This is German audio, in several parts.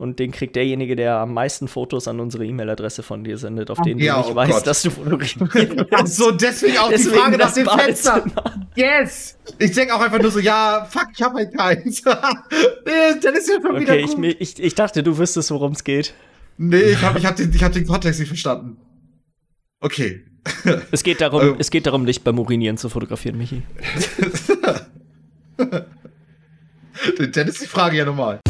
und den kriegt derjenige, der am meisten Fotos an unsere E-Mail-Adresse von dir sendet, auf denen Ja, du nicht oh weißt, Gott. dass du fotografiert Ach so, deswegen auch Deswegen die Frage nach dem Fenster. Yes! Ich denke auch einfach nur so, ja, fuck, ich hab halt keins. nee, dann ist ja schon wieder Okay, ich, gut. mir- ich, ich dachte, du wüsstest, worum es geht. nee, ich hab, ich, hab den, ich hab den Kontext nicht verstanden. Okay. Es geht darum, Ähm. es geht darum, nicht beim Urinieren zu fotografieren, Michi. dann ist die Frage ja normal.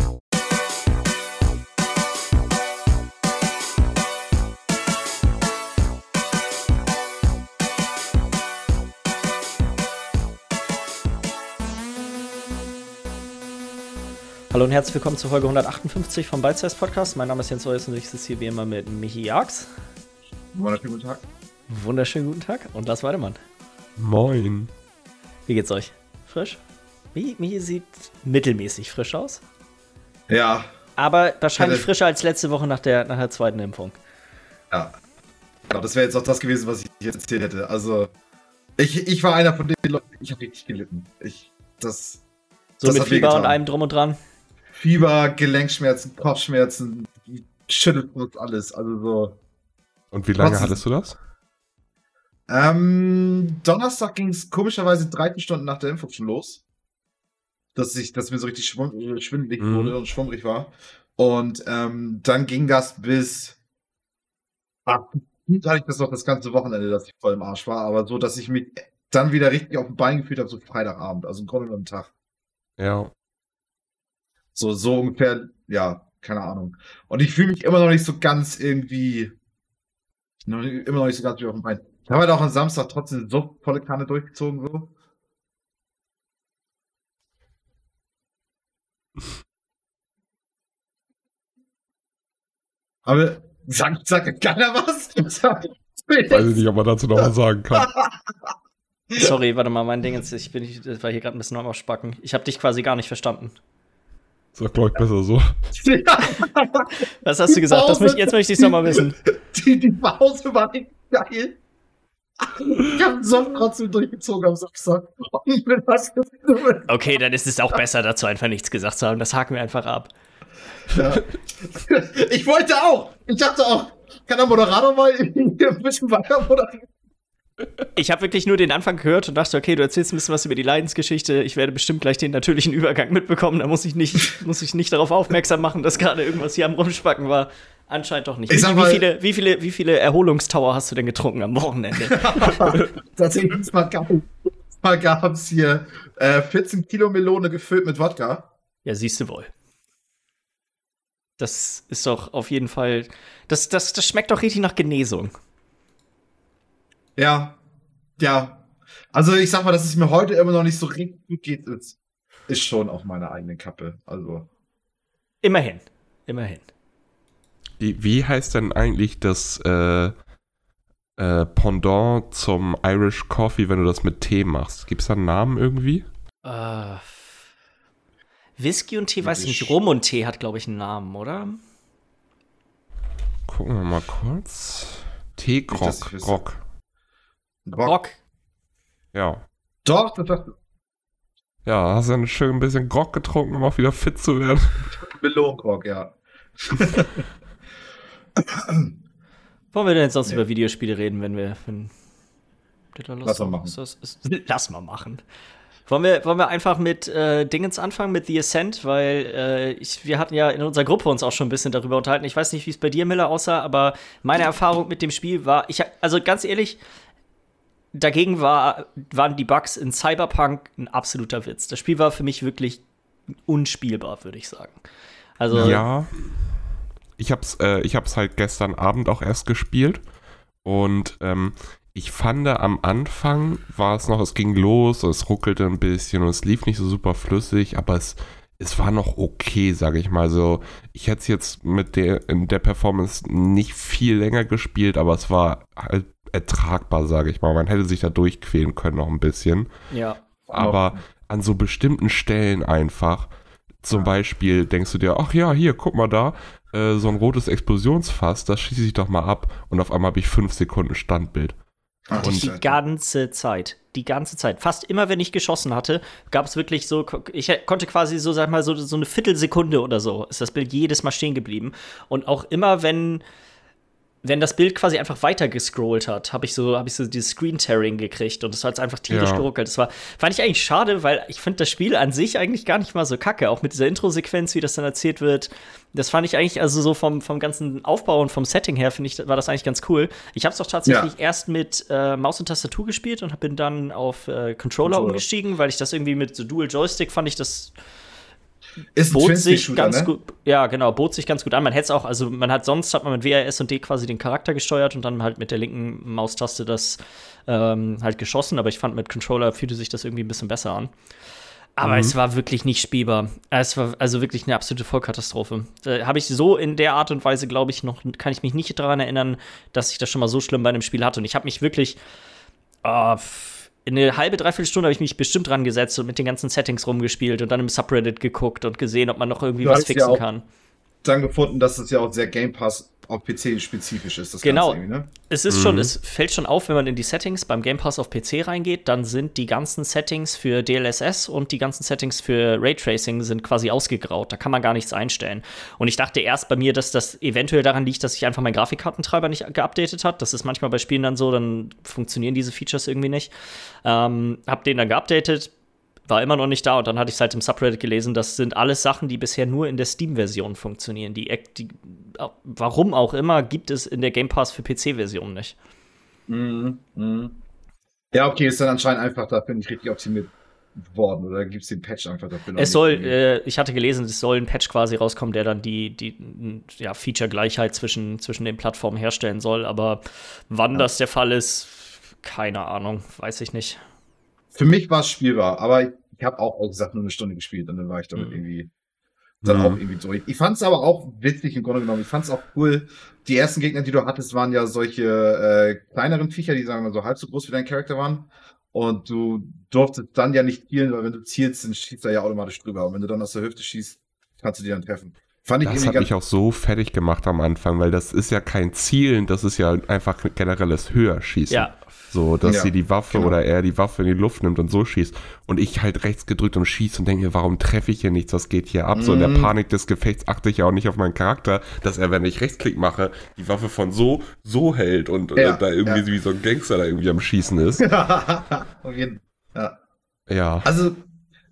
Hallo und herzlich willkommen zur Folge 158 vom Bite Size Podcast. Mein Name ist Jens Reuss und ich sitze hier wie immer mit Michi Jags. Wunderschönen guten Tag. Wunderschönen guten Tag und Lars Weidemann. Moin. Wie geht's euch? Frisch? Michi, Michi sieht mittelmäßig frisch aus, Ja, aber wahrscheinlich Hatte- frischer als letzte Woche nach der, nach der zweiten Impfung. ja. Genau, das wäre jetzt auch das gewesen, was ich jetzt erzählt hätte. Also, ich, ich war einer von den Leuten, ich habe richtig gelitten. Ich, das, So Das mit Fieber und allem drum und dran. Fieber, Gelenkschmerzen, Kopfschmerzen, Schüttelfrost, alles. Also so. Und wie lange Was- hattest du das? Ähm, Donnerstag ging es komischerweise 13 Stunden nach der Impfung schon los. Dass ich, dass mir so richtig schwund, äh, schwindelig Mhm. wurde und schwummrig war. Und ähm, dann ging das bis. Ah, hatte ich das noch das ganze Wochenende, dass ich voll im Arsch war, aber so, dass ich mich dann wieder richtig auf dem Bein gefühlt habe, so Freitagabend, also im Grunde genommen Tag. Ja. So, so ungefähr, ja, keine Ahnung. Und ich fühle mich immer noch nicht so ganz irgendwie, noch, immer noch nicht so ganz wie auf dem Bein. Ich habe halt auch am Samstag trotzdem so volle Kanne durchgezogen, so. Aber sagt, sagt keiner was? Weiß ich nicht, ob man dazu noch was sagen kann. Sorry, warte mal, mein Ding ist, ich bin, ich war hier gerade ein bisschen am Spacken. Ich habe dich quasi gar nicht verstanden. Ist doch, glaube ich, besser so. Was hast du gesagt? Das Pause. möchte, jetzt möchte ich es nochmal wissen. Die, die Pause war nicht geil. Ich habe so trotzdem durchgezogen am Samstag. Was Okay, dann ist es auch besser, dazu einfach nichts gesagt zu haben. Das haken wir einfach ab. Ja. Ich wollte auch. Ich dachte auch, kann der Moderator mal ein bisschen weiter moderieren? Ich habe wirklich nur den Anfang gehört und dachte, okay, du erzählst ein bisschen was über die Leidensgeschichte. Ich werde bestimmt gleich den natürlichen Übergang mitbekommen. Da muss ich nicht, muss ich nicht darauf aufmerksam machen, dass gerade irgendwas hier am Rumspacken war. Anscheinend doch nicht. Ich Wie, sag wie, mal- viele, wie, viele, wie viele Erholungstower hast du denn getrunken am Wochenende? Tatsächlich mal gab gab's hier äh, 14 Kilo Melone gefüllt mit Wodka. Ja, siehst du wohl. Das ist doch auf jeden Fall. Das, das, das schmeckt doch richtig nach Genesung. Ja, ja. Also ich sag mal, dass es mir heute immer noch nicht so richtig gut geht, ist, ist schon auf meiner eigenen Kappe. Also Immerhin. Immerhin. Wie, wie heißt denn eigentlich das äh, äh, Pendant zum Irish Coffee, wenn du das mit Tee machst? Gibt es da einen Namen irgendwie? Äh, Whisky und Tee, weiß ich nicht. Rum und Tee hat, glaube ich, einen Namen, oder? Gucken wir mal kurz. Teegrog. Grog. Rock. Rock. Ja. Doch, das ist Ja, hast du ein schön ein bisschen Grog getrunken, um auch wieder fit zu werden. Melonenrock, ja. Wollen wir denn jetzt sonst Nee. über Videospiele reden, wenn wir. Wenn, Lass mal machen. Ist das, ist, lass mal machen. Wollen wir, wollen wir einfach mit äh, Dingens anfangen, mit The Ascent, weil äh, ich, wir hatten ja in unserer Gruppe uns auch schon ein bisschen darüber unterhalten. Ich weiß nicht, wie es bei dir, Miller, aussah, aber meine Erfahrung mit dem Spiel war, ich, also ganz ehrlich, dagegen war, waren die Bugs in Cyberpunk ein absoluter Witz. Das Spiel war für mich wirklich unspielbar, würde ich sagen. Also, Ja. Ich hab's, äh, ich hab's halt gestern Abend auch erst gespielt. Und ähm, ich fand am Anfang war es noch, es ging los, es ruckelte ein bisschen und es lief nicht so super flüssig, aber es, es war noch okay, sage ich mal. So, ich hätte es jetzt mit der, in der Performance nicht viel länger gespielt, aber es war halt ertragbar, sage ich mal. Man hätte sich da durchquälen können noch ein bisschen. ja. Aber an so bestimmten Stellen einfach, zum Beispiel denkst du dir, ach ja, hier, guck mal da, äh, so ein rotes Explosionsfass, das schieße ich doch mal ab und auf einmal habe ich fünf Sekunden Standbild. Ach, Und die Scheiße. ganze Zeit. die ganze Zeit. Fast immer, wenn ich geschossen hatte, gab es wirklich so, ich konnte quasi so, sag mal, so, so eine Viertelsekunde oder so, ist das Bild jedes Mal stehen geblieben. Und auch immer, wenn wenn das Bild quasi einfach weiter gescrollt hat, habe ich so, habe ich so dieses Screen-Tearing gekriegt und es hat einfach tierisch ja. geruckelt. Das war, fand ich eigentlich schade, weil ich finde das Spiel an sich eigentlich gar nicht mal so kacke. Auch mit dieser Intro-Sequenz, wie das dann erzählt wird. Das fand ich eigentlich, also so vom, vom ganzen Aufbau und vom Setting her, finde ich, war das eigentlich ganz cool. Ich habe es doch tatsächlich ja. erst mit äh, Maus und Tastatur gespielt und bin dann auf äh, Controller, Controller umgestiegen, weil ich das irgendwie mit so Dual Joystick fand ich das ist bot sich ganz ne? gut, ja genau, bot sich ganz gut an. Man hätte es auch, also man hat sonst hat man mit WRS und D quasi den Charakter gesteuert und dann halt mit der linken Maustaste das ähm, halt geschossen. Aber ich fand mit Controller fühlte sich das irgendwie ein bisschen besser an. Aber mhm. es war wirklich nicht spielbar. Es war also wirklich eine absolute Vollkatastrophe. Da habe ich so in der Art und Weise, glaube ich, noch, kann ich mich nicht daran erinnern, dass ich das schon mal so schlimm bei einem Spiel hatte. Und ich habe mich wirklich oh, eine halbe, dreiviertel Stunde habe ich mich bestimmt dran gesetzt und mit den ganzen Settings rumgespielt und dann im Subreddit geguckt und gesehen, ob man noch irgendwie du was fixen ja kann. Dann gefunden, dass es ja auch sehr Game Pass auf PC spezifisch ist. Das genau. Ne? Es ist mhm. schon, es fällt schon auf, wenn man in die Settings beim Game Pass auf PC reingeht, dann sind die ganzen Settings für DLSS und die ganzen Settings für Raytracing sind quasi ausgegraut. Da kann man gar nichts einstellen. Und ich dachte erst bei mir, dass das eventuell daran liegt, dass sich einfach mein Grafikkartentreiber nicht geupdatet hat. Das ist manchmal bei Spielen dann so, dann funktionieren diese Features irgendwie nicht. Ähm, hab den dann geupdatet, war immer noch nicht da und dann hatte ich es halt im Subreddit gelesen, das sind alles Sachen, die bisher nur in der Steam-Version funktionieren. Die, die, warum auch immer, gibt es in der Game Pass für PC-Version nicht. Mhm. Mhm. Ja, okay, ist dann anscheinend einfach dafür nicht richtig optimiert worden oder gibt es den Patch einfach dafür? Es soll, äh, ich hatte gelesen, es soll ein Patch quasi rauskommen, der dann die, die ja, Feature-Gleichheit zwischen, zwischen den Plattformen herstellen soll, aber wann ja. das der Fall ist, keine Ahnung, weiß ich nicht. Für mich war es spielbar, aber ich habe auch, auch gesagt nur eine Stunde gespielt und dann war ich damit mhm. irgendwie dann mhm. auch irgendwie durch. Ich fand es aber auch witzig im Grunde genommen. Ich fand es auch cool. Die ersten Gegner, die du hattest, waren ja solche äh, kleineren Viecher, die sagen wir so halb so groß wie dein Charakter waren. Und du durftest dann ja nicht zielen, weil wenn du zielst, dann schießt er ja automatisch drüber. Und wenn du dann aus der Hüfte schießt, kannst du die dann treffen. Fand ich das hat mich auch so fertig gemacht am Anfang, weil das ist ja kein Zielen, das ist ja einfach generelles Höherschießen. Ja, so, dass ja, sie die Waffe genau. oder er die Waffe in die Luft nimmt und so schießt. Und ich halt rechts gedrückt und schieße und denke mir, warum treffe ich hier nichts? Was geht hier ab? Mhm. So in der mhm. Panik des Gefechts achte ich ja auch nicht auf meinen Charakter, dass er, wenn ich Rechtsklick mache, die Waffe von so, so hält und, ja, und da irgendwie ja. wie so ein Gangster da irgendwie am Schießen ist. auf jeden Fall. Ja. ja. Also,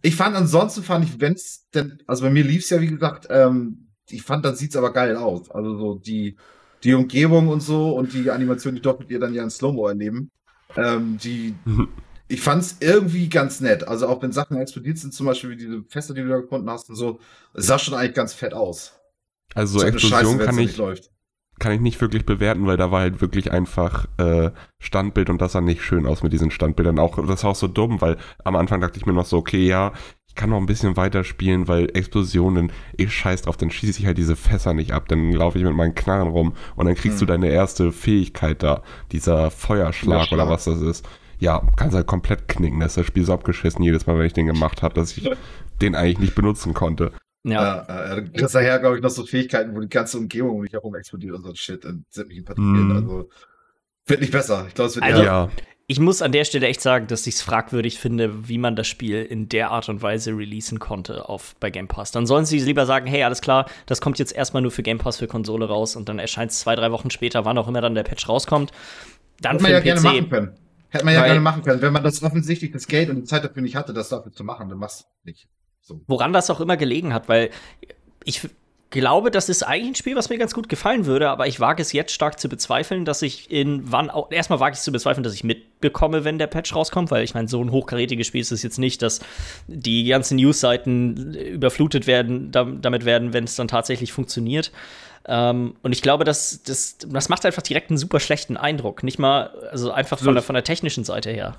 ich fand ansonsten fand ich, wenn es denn, also bei mir lief es ja, wie gesagt, ähm, ich fand, dann sieht's aber geil aus. Also so die, die Umgebung und so und die Animation, die mit ihr dann ja in Slow-Mo erleben. Ähm, die, ich fand's irgendwie ganz nett. Also auch wenn Sachen explodiert sind, zum Beispiel wie diese Fässer, die du da gefunden hast und so, es sah schon eigentlich ganz fett aus. Also so Explosion kann ich, kann ich nicht wirklich bewerten, weil da war halt wirklich einfach äh, Standbild und das sah nicht schön aus mit diesen Standbildern. Auch das war auch so dumm, weil am Anfang dachte ich mir noch so, okay, ja, ich kann noch ein bisschen weiter spielen, weil Explosionen, ich scheiß drauf, dann schieße ich halt diese Fässer nicht ab, dann laufe ich mit meinen Knarren rum und dann kriegst hm. du deine erste Fähigkeit da, dieser Feuerschlag oder was das ist. Ja, kannst halt komplett knicken, das ist das Spiel so abgeschissen jedes Mal, wenn ich den gemacht habe, dass ich den eigentlich nicht benutzen konnte. Ja. Äh, äh, du kriegst daher, glaube ich, noch so Fähigkeiten, wo die ganze Umgebung um dich herum explodiert und so Shit in sämtlichen Partikeln. Mm. Also, wird nicht besser. Ich glaube, es wird also, eher ich muss an der Stelle echt sagen, dass ich es fragwürdig finde, wie man das Spiel in der Art und Weise releasen konnte auf, bei Game Pass. Dann sollen sie lieber sagen, hey, alles klar, das kommt jetzt erstmal nur für Game Pass für Konsole raus und dann erscheint es zwei, drei Wochen später, wann auch immer dann der Patch rauskommt. Dann Hätte man ja PC. gerne machen können. Hätte man ja gerne machen können. Wenn man das offensichtlich das Geld und die Zeit dafür nicht hatte, das dafür zu machen, dann machst du nicht. So. Woran das auch immer gelegen hat, weil ich glaube, das ist eigentlich ein Spiel, was mir ganz gut gefallen würde, aber ich wage es jetzt stark zu bezweifeln, dass ich in wann auch. Erstmal wage ich es zu bezweifeln, dass ich mitbekomme, wenn der Patch rauskommt, weil ich meine, so ein hochkarätiges Spiel ist es jetzt nicht, dass die ganzen News-Seiten überflutet werden, damit werden, wenn es dann tatsächlich funktioniert. Ähm, und ich glaube, das, das, das macht einfach direkt einen super schlechten Eindruck. Nicht mal, also einfach von der, von der technischen Seite her.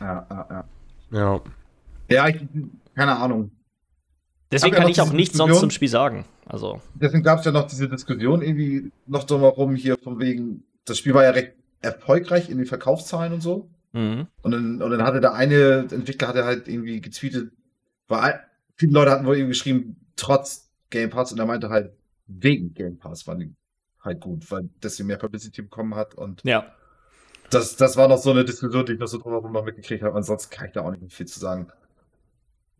Ja, ja, ja. Ja, ja ich, keine Ahnung. Deswegen kann ich auch nichts sonst zum Spiel sagen. Also. Deswegen gab es ja noch diese Diskussion irgendwie noch drumherum hier von wegen, das Spiel war ja recht erfolgreich in den Verkaufszahlen und so. Mhm. Und, dann, und dann hatte der eine Entwickler hatte halt irgendwie getweetet, weil viele Leute hatten wohl eben geschrieben, trotz Game Pass und er meinte halt, wegen Game Pass war die halt gut, weil das mehr Publicity bekommen hat und ja. Das, das war noch so eine Diskussion, die ich noch so drumherum mal mitgekriegt habe. Ansonsten kann ich da auch nicht viel zu sagen.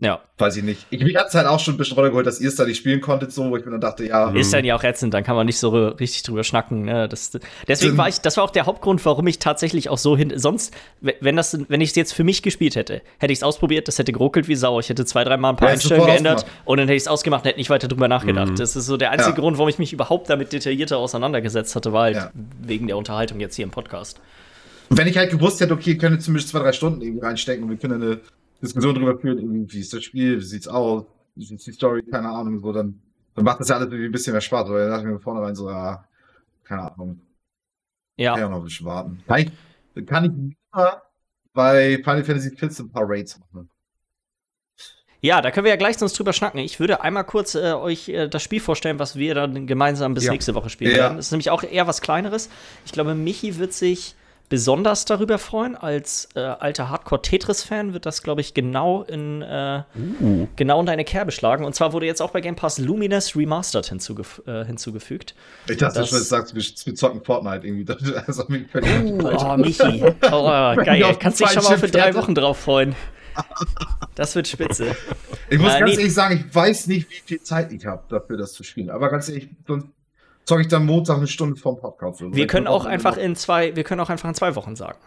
Ja. Weiß ich nicht. Ich, mich hat es halt auch schon ein bisschen runtergeholt, dass ihr es da nicht spielen konntet, so, wo ich mir dann dachte, ja. Ist dann ja auch ätzend, dann kann man nicht so richtig drüber schnacken. Ne? Das, deswegen war ich, das war auch der Hauptgrund, warum ich tatsächlich auch so hin. Sonst, wenn das, wenn ich es jetzt für mich gespielt hätte, hätte ich es ausprobiert, das hätte geruckelt wie Sau. Ich hätte zwei, dreimal ein paar Ja, Einstellungen geändert und dann hätte ich es ausgemacht und hätte nicht weiter drüber nachgedacht. Mhm. Das ist so der einzige Ja. Grund, warum ich mich überhaupt damit detaillierter auseinandergesetzt hatte, war halt Ja. wegen der Unterhaltung jetzt hier im Podcast. Wenn ich halt gewusst hätte, okay, ihr könnt jetzt zumindest zwei, drei Stunden irgendwie reinstecken und wir können eine Diskussion darüber irgendwie, wie ist das Spiel, wie sieht's aus, wie ist die Story, keine Ahnung, so, dann, dann macht das ja alles irgendwie ein bisschen mehr Spaß, weil dann dachte ich mir vornherein so, ja, keine Ahnung, Ja. kann ja noch ein bisschen warten. Kann ich, kann ich immer bei Final Fantasy XIV ein paar Raids machen. Ja, da können wir ja gleich sonst drüber schnacken. Ich würde einmal kurz äh, euch äh, das Spiel vorstellen, was wir dann gemeinsam bis Ja. nächste Woche spielen Ja. werden. Das ist nämlich auch eher was Kleineres. Ich glaube, Michi wird sich besonders darüber freuen. Als äh, alter Hardcore-Tetris-Fan wird das, glaube ich, genau in, äh, Uh. genau in deine Kerbe schlagen. Und zwar wurde jetzt auch bei Game Pass Lumines Remastered hinzugef äh, hinzugefügt. Ich dachte Das- schon, jetzt sagst du, wir, wir zocken Fortnite irgendwie. Also völlig Oh, Michi. Oh, geil. Kannst dich schon mal für drei Wochen drauf freuen. Das wird spitze. Ich muss Äh, ganz nee. ehrlich sagen, ich weiß nicht, wie viel Zeit ich habe dafür, das zu spielen. Aber ganz ehrlich, sonst zocke ich dann Montag eine Stunde vorm Podcast. oder so. Wir können auch einfach in zwei, wir können auch einfach in zwei Wochen sagen.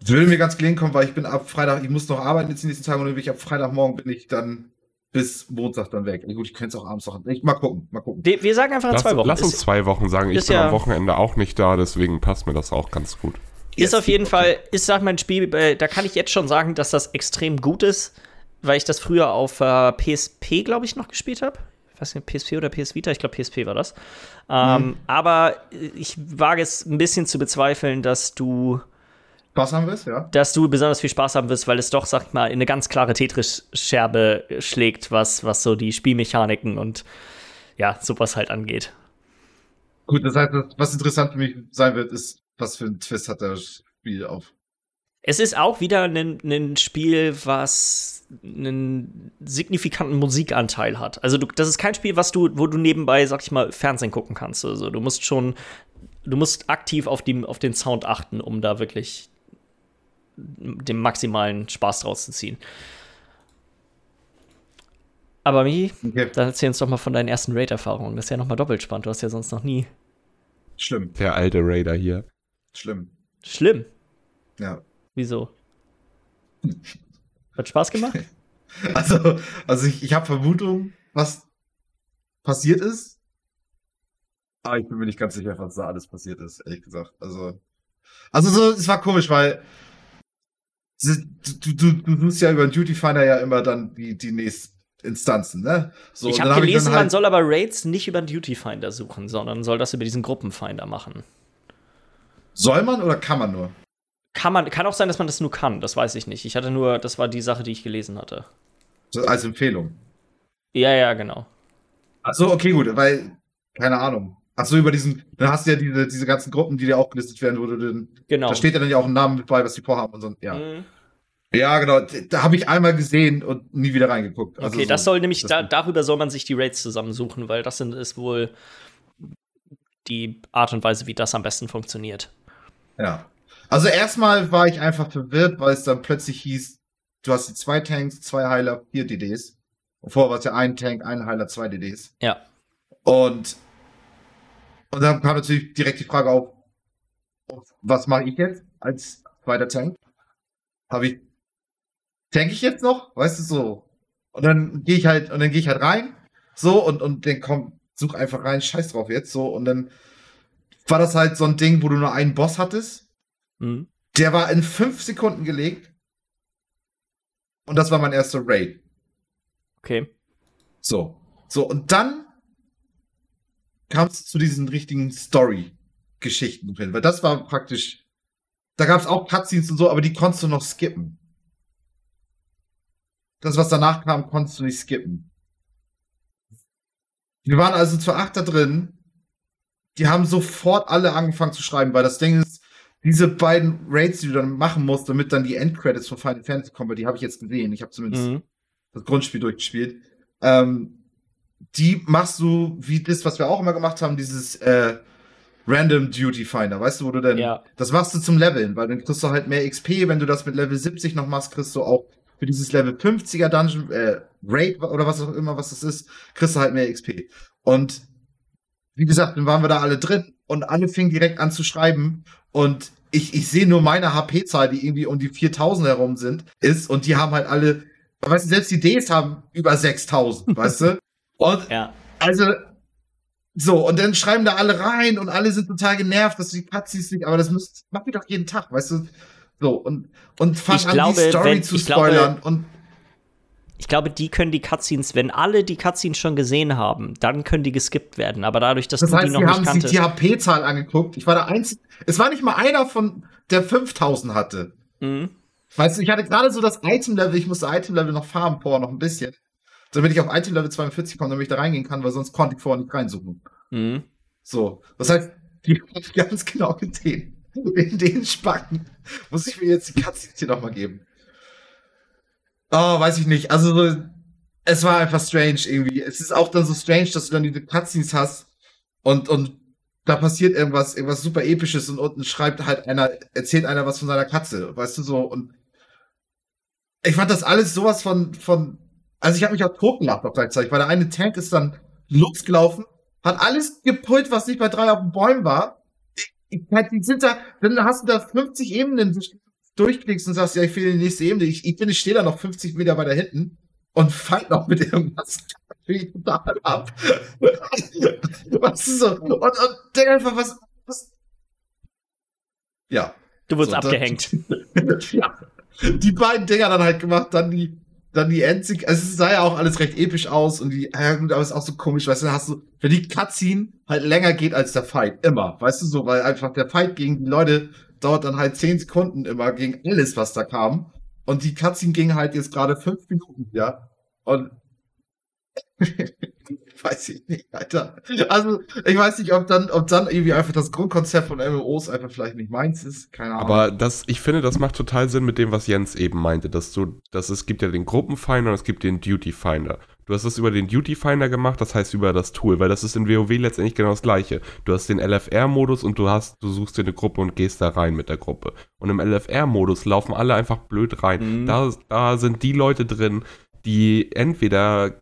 Das würde mir ganz gelegen kommen, weil ich bin ab Freitag, ich muss noch arbeiten jetzt die nächsten Tage und dann bin ich ab Freitagmorgen bin ich dann bis Montag dann weg. Gut, ich könnte es auch abends noch. Ich, mal gucken, mal gucken. Wir, wir sagen einfach in Lass, zwei Wochen. lass uns zwei Wochen sagen. Ich ist bin ja- am Wochenende auch nicht da, deswegen passt mir das auch ganz gut. Ist Yes. auf jeden Fall, ist sag mal ein Spiel, äh, da kann ich jetzt schon sagen, dass das extrem gut ist, weil ich das früher auf äh, PSP, glaube ich, noch gespielt habe. Ich weiß nicht, PSP oder PS Vita, ich glaube PSP war das. Ähm, Aber ich wage es ein bisschen zu bezweifeln, dass du, Was haben wir es, ja? dass du besonders viel Spaß haben wirst, weil es doch, sag ich mal, in eine ganz klare Tetris-Scherbe schlägt, was, was so die Spielmechaniken und ja, sowas halt angeht. Gut, das heißt, was interessant für mich sein wird, ist, was für ein Twist hat das Spiel auf. Es ist auch wieder ein, ein Spiel, was einen signifikanten Musikanteil hat. Also du, das ist kein Spiel, was du, wo du nebenbei, sag ich mal, Fernsehen gucken kannst. Also du musst schon, du musst aktiv auf, die, auf den Sound achten, um da wirklich den maximalen Spaß draus zu ziehen. Aber Michi, Okay, dann erzähl uns doch mal von deinen ersten Raid-Erfahrungen. Das ist ja noch mal doppelt spannend. Du hast ja sonst noch nie. schlimm, Der alte Raider hier. schlimm. Schlimm. Ja. Wieso? Hat Spaß gemacht? Also, also ich, ich habe Vermutung, was passiert ist. Aber ich bin mir nicht ganz sicher, was da alles passiert ist, ehrlich gesagt. Also, also so, es war komisch, weil du, du, du, suchst ja über den Duty Finder ja immer dann die, die nächsten Instanzen, ne? So, ich habe dann hab gelesen, dann man halt- soll aber Raids nicht über den Duty Finder suchen, sondern soll das über diesen Gruppenfinder machen. Soll man oder kann man nur? Kann man, kann auch sein, dass man das nur kann, das weiß ich nicht. Ich hatte nur, das war die Sache, die ich gelesen hatte. Als Empfehlung. Ja, ja, genau. Ach so, okay, gut, weil, keine Ahnung. Ach so, über diesen, dann hast du ja diese, diese ganzen Gruppen, die dir aufgelistet werden, wo du den, Genau. da steht ja dann ja auch ein Name mit bei, was die vorhaben und so, ja. Mhm. Ja, genau, da habe ich einmal gesehen und nie wieder reingeguckt. Also Okay, so, das soll nämlich, das- da, darüber soll man sich die Raids zusammensuchen, weil das sind, ist wohl die Art und Weise, wie das am besten funktioniert. Ja. Also erstmal war ich einfach verwirrt, weil es dann plötzlich hieß, du hast die zwei Tanks, zwei Heiler, vier DDs. Und vorher war es ja ein Tank, ein Heiler, zwei DDs. Ja. Und, und dann kam natürlich direkt die Frage auf, was mache ich jetzt als zweiter Tank? Habe ich, tank ich jetzt noch? Weißt du so? Und dann gehe ich halt, und dann gehe ich halt rein, so, und, und dann komm, such einfach rein, scheiß drauf jetzt, so, und dann war das halt so ein Ding, wo du nur einen Boss hattest. Mhm. Der war in fünf Sekunden gelegt. Und das war mein erster Raid. Okay. So. So, und dann kam es zu diesen richtigen Story-Geschichten drin. Weil das war praktisch. Da gab es auch Cutscenes und so, aber die konntest du noch skippen. Das, was danach kam, konntest du nicht skippen. Wir waren also zu acht da drin. Die haben sofort alle angefangen zu schreiben, weil das Ding ist, diese beiden Raids, die du dann machen musst, damit dann die Endcredits von Final Fantasy kommen, weil die habe ich jetzt gesehen. Ich habe zumindest Mhm. das Grundspiel durchgespielt. Ähm, die machst du wie das, was wir auch immer gemacht haben, dieses, äh, Random Duty Finder, weißt du, wo du denn, Ja. das machst du zum Leveln, weil dann kriegst du halt mehr XP, wenn du das mit Level 70 noch machst, kriegst du auch für dieses Level 50er Dungeon, äh, Raid oder was auch immer, was das ist, kriegst du halt mehr XP. Und wie gesagt, dann waren wir da alle drin und alle fingen direkt an zu schreiben und ich, ich sehe nur meine HP-Zahl, die irgendwie um die 4000 herum sind, ist und die haben halt alle, weißt du, selbst die Ds haben über 6000, weißt du? Und Ja. also, so, und dann schreiben da alle rein und alle sind total genervt, dass die Cutscenes nicht, aber das müsst, mach ich doch jeden Tag, weißt du? So, und, und fang Ich an, glaube, die Story wenn- zu ich glaube- spoilern und Ich glaube, die können die Cutscenes, wenn alle die Cutscenes schon gesehen haben, dann können die geskippt werden. Aber dadurch, dass das du die heißt, noch nicht haben sich kanntest. die HP-Zahl angeguckt. Ich war der einzige, es war nicht mal einer von, der 5000 hatte. Mhm. Weißt du, ich hatte gerade so das Item-Level, ich musste Item-Level noch farmen, vorher noch ein bisschen. Damit ich auf Item-Level 42 komme, damit ich da reingehen kann, weil sonst konnte ich vorher nicht reinsuchen. Mhm. So, das heißt, die haben ganz genau gesehen. In den Spacken muss ich mir jetzt die Cutscenes hier nochmal geben. Oh, weiß ich nicht. Also, so, es war einfach strange irgendwie. Es ist auch dann so strange, dass du dann diese Cutscenes hast und, und da passiert irgendwas, irgendwas super episches und unten schreibt halt einer, erzählt einer was von seiner Katze, weißt du so und ich fand das alles sowas von, von, also ich habe mich auch totgelacht auch gleichzeitig, weil der eine Tank ist dann losgelaufen, hat alles gepult, was nicht bei drei auf den Bäumen war. Ich, ich, die sind da, dann hast du da 50 Ebenen durchklickst und sagst, ja, ich will die nächste Ebene. Ich, ich bin, ich stehe da noch 50 Meter weiter hinten und fight noch mit irgendwas. Total ab. was ist so? Und, und denk einfach, was, was? Ja. Du wurdest So, dann- abgehängt. ja. Die beiden Dinger dann halt gemacht, dann die, dann die Endzig, also es sah ja auch alles recht episch aus und die, ja gut, aber es ist auch so komisch, weißt du, dann hast du, wenn die Cutscene halt länger geht als der Fight, immer, weißt du so, weil einfach der Fight gegen die Leute dauert dann halt 10 Sekunden immer gegen alles, was da kam. Und die Cutscene ging halt jetzt gerade 5 Minuten, ja. Und weiß ich nicht, Alter. Also, ich weiß nicht, ob dann, ob dann irgendwie einfach das Grundkonzept von MMOs einfach vielleicht nicht meins ist. Keine Ahnung. Aber das, ich finde, das macht total Sinn mit dem, was Jens eben meinte, dass du, dass es gibt ja den Gruppenfinder und es gibt den Duty Finder. Du hast das über den Duty Finder gemacht, das heißt über das Tool, weil das ist in WoW letztendlich genau das gleiche. Du hast den LFR-Modus und du hast, du suchst dir eine Gruppe und gehst da rein mit der Gruppe. Und im LFR-Modus laufen alle einfach blöd rein. Mhm. Da, da sind die Leute drin, die entweder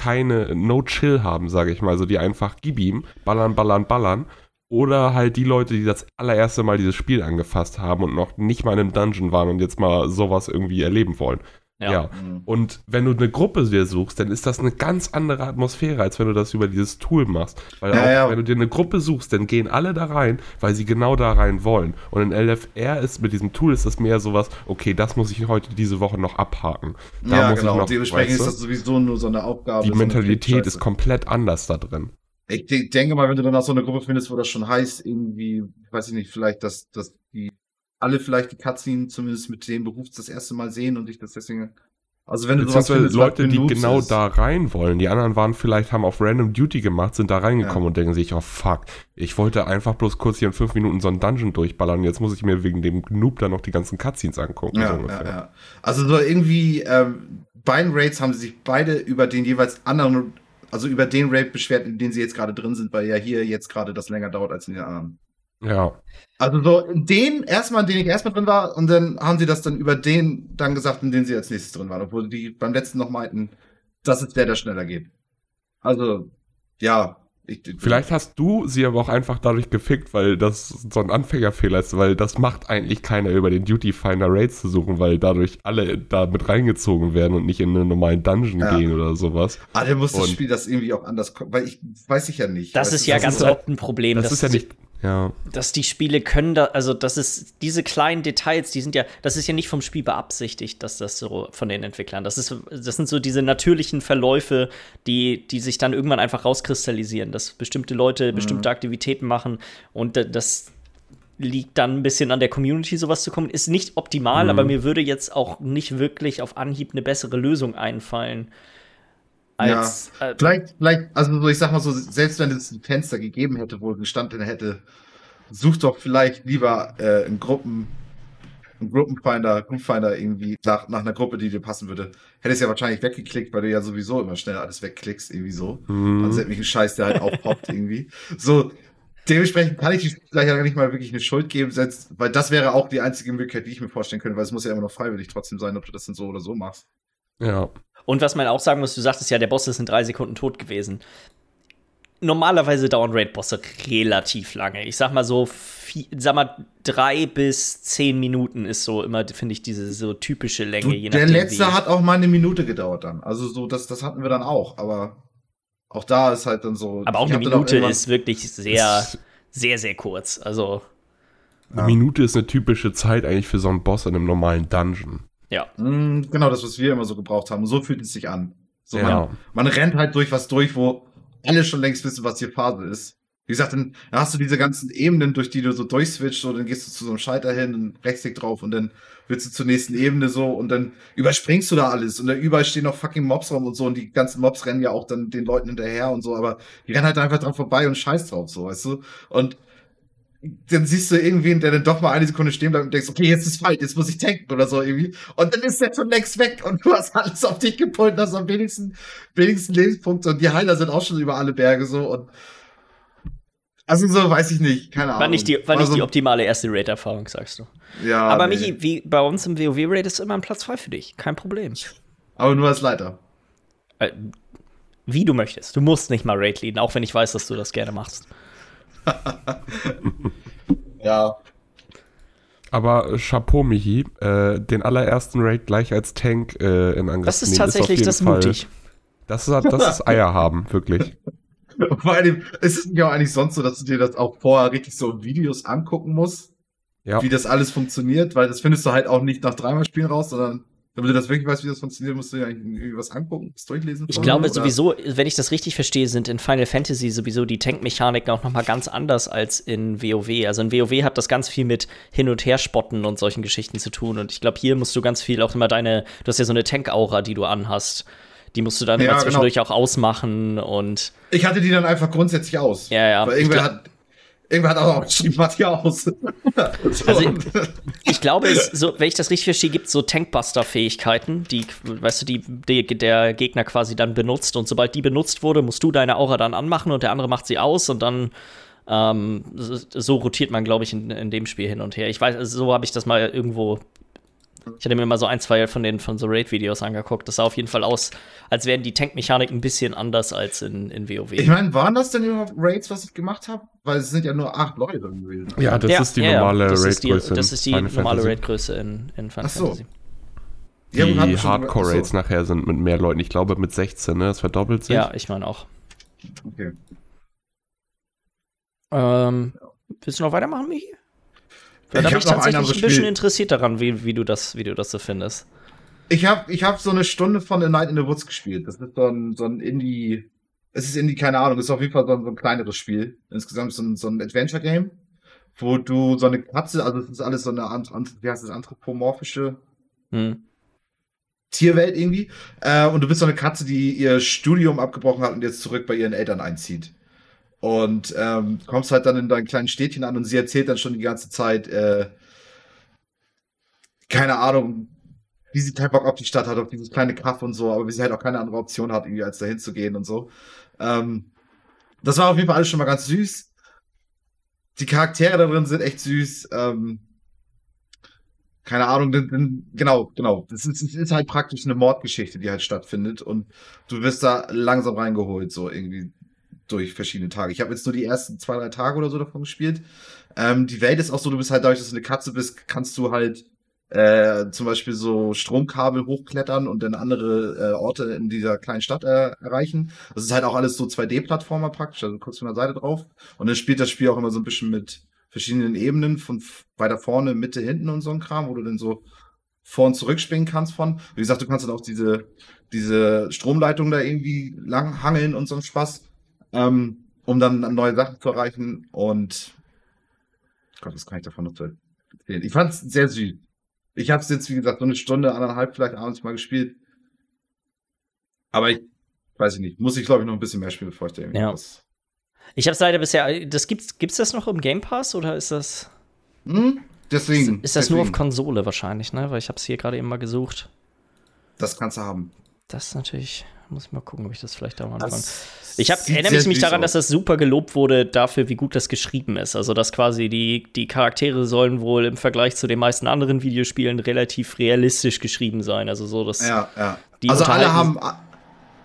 keine No-Chill haben, sage ich mal, so die einfach gib ihm, ballern, ballern, ballern. Oder halt die Leute, die das allererste Mal dieses Spiel angefasst haben und noch nicht mal in einem Dungeon waren und jetzt mal sowas irgendwie erleben wollen. Ja. Ja. Mhm. Und wenn du eine Gruppe dir suchst, dann ist das eine ganz andere Atmosphäre, als wenn du das über dieses Tool machst. Weil Ja, auch, ja. wenn du dir eine Gruppe suchst, dann gehen alle da rein, weil sie genau da rein wollen. Und in LFR ist mit diesem Tool ist das mehr sowas, okay, das muss ich heute diese Woche noch abhaken. Da ja, muss genau. ich noch, Dementsprechend weißt ist du? das sowieso nur so eine Aufgabe. die so Mentalität ist komplett anders da drin. Ich de denke mal, wenn du dann auch so eine Gruppe findest, wo das schon heißt, irgendwie, weiß ich nicht, vielleicht, dass, dass die alle vielleicht die Cutscene zumindest mit dem Beruf das erste Mal sehen und ich das deswegen. Also wenn du sowas findest, Leute, was die genau ist. da rein wollen. Die anderen waren vielleicht, haben auf Random Duty gemacht, sind da reingekommen Ja. und denken sich, oh fuck, ich wollte einfach bloß kurz hier in fünf Minuten so einen Dungeon durchballern. Jetzt muss ich mir wegen dem Noob da noch die ganzen Cutscenes angucken. so Ja, ungefähr. ja, ja. Also so irgendwie, ähm, beiden Raids haben sie sich beide über den jeweils anderen, also über den Raid beschwert, in dem sie jetzt gerade drin sind, weil ja hier jetzt gerade das länger dauert als in den anderen. Ja. Also so in den erstmal, in den ich erstmal drin war, und dann haben sie das dann über den dann gesagt, in den sie als nächstes drin waren, obwohl die beim letzten noch meinten, das ist der, der schneller geht. Also, ja. Ich, Vielleicht hast du sie aber auch einfach dadurch gefickt, weil das so ein Anfängerfehler ist, weil das macht eigentlich keiner über den Duty Finder Raids zu suchen, weil dadurch alle da mit reingezogen werden und nicht in einen normalen Dungeon Ja. gehen oder sowas. Ah, dann muss das Und- Spiel das irgendwie auch anders, weil ich weiß ich ja nicht. Das ist du, ja das ganz oft ein Problem. Das dass ist ja nicht, ja. dass die Spiele können da, also das ist diese kleinen Details, die sind ja, das ist ja nicht vom Spiel beabsichtigt, dass das so von den Entwicklern, das ist, das sind so diese natürlichen Verläufe, die, die sich dann irgendwann einfach rauskristallisieren, dass bestimmte Leute bestimmte Aktivitäten machen und da- das liegt dann ein bisschen an der Community, sowas zu kommen. Ist nicht optimal, Mhm. aber mir würde jetzt auch nicht wirklich auf Anhieb eine bessere Lösung einfallen. Als, äh, Vielleicht, vielleicht, also so, ich sag mal so, selbst wenn es ein Fenster gegeben hätte, wo gestanden hätte, such doch vielleicht lieber äh, einen Gruppen, einen Gruppenfinder, Groupfinder irgendwie nach, nach einer Gruppe, die dir passen würde. Hättest ja wahrscheinlich weggeklickt, weil du ja sowieso immer schnell alles wegklickst, irgendwie so. Mhm. Also sämtlichen Scheiß, der halt aufpoppt irgendwie. So, dementsprechend kann ich vielleicht ja nicht mal wirklich eine Schuld geben, selbst, weil das wäre auch die einzige Möglichkeit, die ich mir vorstellen könnte, weil es muss ja immer noch freiwillig trotzdem sein, ob du das denn so oder so machst. Ja. Und was man auch sagen muss, du sagtest ja, der Boss ist in drei Sekunden tot gewesen. Normalerweise dauern Raid-Bosse relativ lange. Ich sag mal so, vier, sag mal, drei bis zehn Minuten ist so immer, finde ich, diese so typische Länge. Du, je der letzte wie- hat auch mal eine Minute gedauert dann. Also so, das, das hatten wir dann auch, aber auch da ist halt dann so. Aber auch eine Minute irgendwann- ist wirklich sehr, Ist- sehr, sehr kurz. Also, Eine Minute ist eine typische Zeit eigentlich für so einen Boss in einem normalen Dungeon. Ja. Mm, Genau, das, was wir immer so gebraucht haben. Und so fühlt es sich an. So, Ja. man, man rennt halt durch was durch, wo alle schon längst wissen, was hier Phase ist. Wie gesagt, dann hast du diese ganzen Ebenen, durch die du so durchswitcht, so, dann gehst du zu so einem Schalter hin und Rechtsklick drauf und dann willst du zur nächsten Ebene so und dann überspringst du da alles und da überall stehen noch fucking Mobs rum und so und die ganzen Mobs rennen ja auch dann den Leuten hinterher und so, aber die rennen halt einfach dran vorbei und scheiß drauf, so, weißt du? Und dann siehst du irgendwen, der dann doch mal eine Sekunde stehen bleibt und denkst, okay, jetzt ist falsch, jetzt muss ich tanken oder so irgendwie. Und dann ist der schon längst weg und du hast alles auf dich gepult und hast am wenigsten, wenigsten Lebenspunkte und die Heiler sind auch schon über alle Berge so und also so weiß ich nicht, keine Ahnung. War nicht die, war nicht Also, die optimale erste Raid-Erfahrung, sagst du. Ja, Aber nee. Michi, wie bei uns im WoW-Raid ist immer ein Platz frei für dich. Kein Problem. Aber nur als Leiter. Äh, Wie du möchtest. Du musst nicht mal Raid leaden, auch wenn ich weiß, dass du das gerne machst. Ja. Aber äh, Chapeau, Michi, äh, den allerersten Raid gleich als Tank äh, in Angriff Das ist nehmen, tatsächlich jeden das Fall- mutig. Das ist, das ist Eier haben, wirklich. Vor allem, ist es ja auch eigentlich sonst so, dass du dir das auch vorher richtig so in Videos angucken musst, Ja. wie das alles funktioniert, weil das findest du halt auch nicht nach dreimal Spielen raus, sondern damit du das wirklich weißt, wie das funktioniert, musst du eigentlich irgendwie was angucken, das durchlesen. Ich glaube oder? sowieso, wenn ich das richtig verstehe, sind in Final Fantasy sowieso die Tankmechaniken auch noch mal ganz anders als in WoW. Also in WoW hat das ganz viel mit Hin- und Herspotten und solchen Geschichten zu tun. Und ich glaube, hier musst du ganz viel auch immer deine, du hast ja so eine Tank-Aura, die du anhast. Die musst du dann Ja, immer genau. zwischendurch auch ausmachen und Ich hatte die dann einfach grundsätzlich aus. Ja, ja. Weil irgendwer hat, irgendwer hat auch geschrieben, mach die aus. so. Also, ich glaube, es, so, wenn ich das richtig verstehe, gibt es so Tankbuster-Fähigkeiten, die, weißt du, die, die der Gegner quasi dann benutzt. Und sobald die benutzt wurde, musst du deine Aura dann anmachen und der andere macht sie aus und dann ähm, so, rotiert man, glaube ich, in, in dem Spiel hin und her. Ich weiß, so habe ich das mal irgendwo. Ich hatte mir mal so ein, zwei von den von so Raid-Videos angeguckt. Das sah auf jeden Fall aus, als wären die Tankmechaniken ein bisschen anders als in, in WoW. ich meine, waren das denn überhaupt Raids, was ich gemacht habe? Weil es sind ja nur acht Leute drin gewesen. Ja, das ist die normale ist die, Raid-Größe. Das ist die in normale Final Fantasy. Raid-Größe in, in Final Ach so. Fantasy. Ja, Die Hardcore-Raids Achso, nachher sind mit mehr Leuten. Ich glaube mit 16, ne? Das verdoppelt sich. Ja, ich meine auch. Okay. Ähm, willst du noch weitermachen, Michi? Weil da Ich bin ich ein tatsächlich ein bisschen Spiel. interessiert daran, wie, wie, du das, wie du das so findest. Ich habe ich hab so eine Stunde von A Night in the Woods gespielt. Das ist so ein, so ein Indie. Es ist Indie, keine Ahnung, es ist auf jeden Fall so ein, so ein kleineres Spiel. Insgesamt so ein, so ein Adventure-Game, wo du so eine Katze, also es ist alles so eine ant, wie heißt das, anthropomorphische Hm. Tierwelt irgendwie. Äh, und du bist so eine Katze, die ihr Studium abgebrochen hat und jetzt zurück bei ihren Eltern einzieht. Und ähm, kommst halt dann in dein kleinen Städtchen an und sie erzählt dann schon die ganze Zeit, äh, keine Ahnung, wie sie keinen Bock auf die Stadt hat, auf dieses kleine Kaff und so, aber wie sie halt auch keine andere Option hat, irgendwie als dahin zu gehen und so. Ähm, das war auf jeden Fall alles schon mal ganz süß. Die Charaktere da drin sind echt süß. Ähm, keine Ahnung, denn, denn, genau, genau. Das ist, es ist halt praktisch eine Mordgeschichte, die halt stattfindet und du wirst da langsam reingeholt, so irgendwie durch verschiedene Tage. Ich habe jetzt nur die ersten zwei, drei Tage oder so davon gespielt. Ähm, die Welt ist auch so, du bist halt dadurch, dass du eine Katze bist, kannst du halt äh, zum Beispiel so Stromkabel hochklettern und dann andere äh, Orte in dieser kleinen Stadt äh, erreichen. Das ist halt auch alles so 2D-Plattformer praktisch, also du guckst von der Seite drauf und dann spielt das Spiel auch immer so ein bisschen mit verschiedenen Ebenen von weiter vorne, Mitte, hinten und so ein Kram, wo du dann so vor und zurück springen kannst von. Wie gesagt, du kannst dann auch diese, diese Stromleitung da irgendwie lang hangeln und so ein Spaß, ähm, um dann neue Sachen zu erreichen und Gott, was kann ich davon noch zu erzählen? Ich fand es sehr süß. Ich habe es jetzt, wie gesagt, so eine Stunde, anderthalb vielleicht abends mal gespielt. Aber ich weiß ich nicht. Muss ich, glaube ich, noch ein bisschen mehr spielen, bevor ich da irgendwie Ja. was. Ich habe es leider bisher. Das gibt's, gibt's das noch im Game Pass oder ist das. Hm? Deswegen. Ist das nur auf deswegen. Konsole wahrscheinlich, ne? Weil ich habe es hier gerade eben mal gesucht. Das kannst du haben. Das ist natürlich muss ich mal gucken, ob ich das vielleicht da am Anfang. Ich hab, erinnere mich, mich daran, aus. dass das super gelobt wurde dafür, wie gut das geschrieben ist. Also, dass quasi die, die Charaktere sollen wohl im Vergleich zu den meisten anderen Videospielen relativ realistisch geschrieben sein. Also so, dass ja, ja. also alle haben,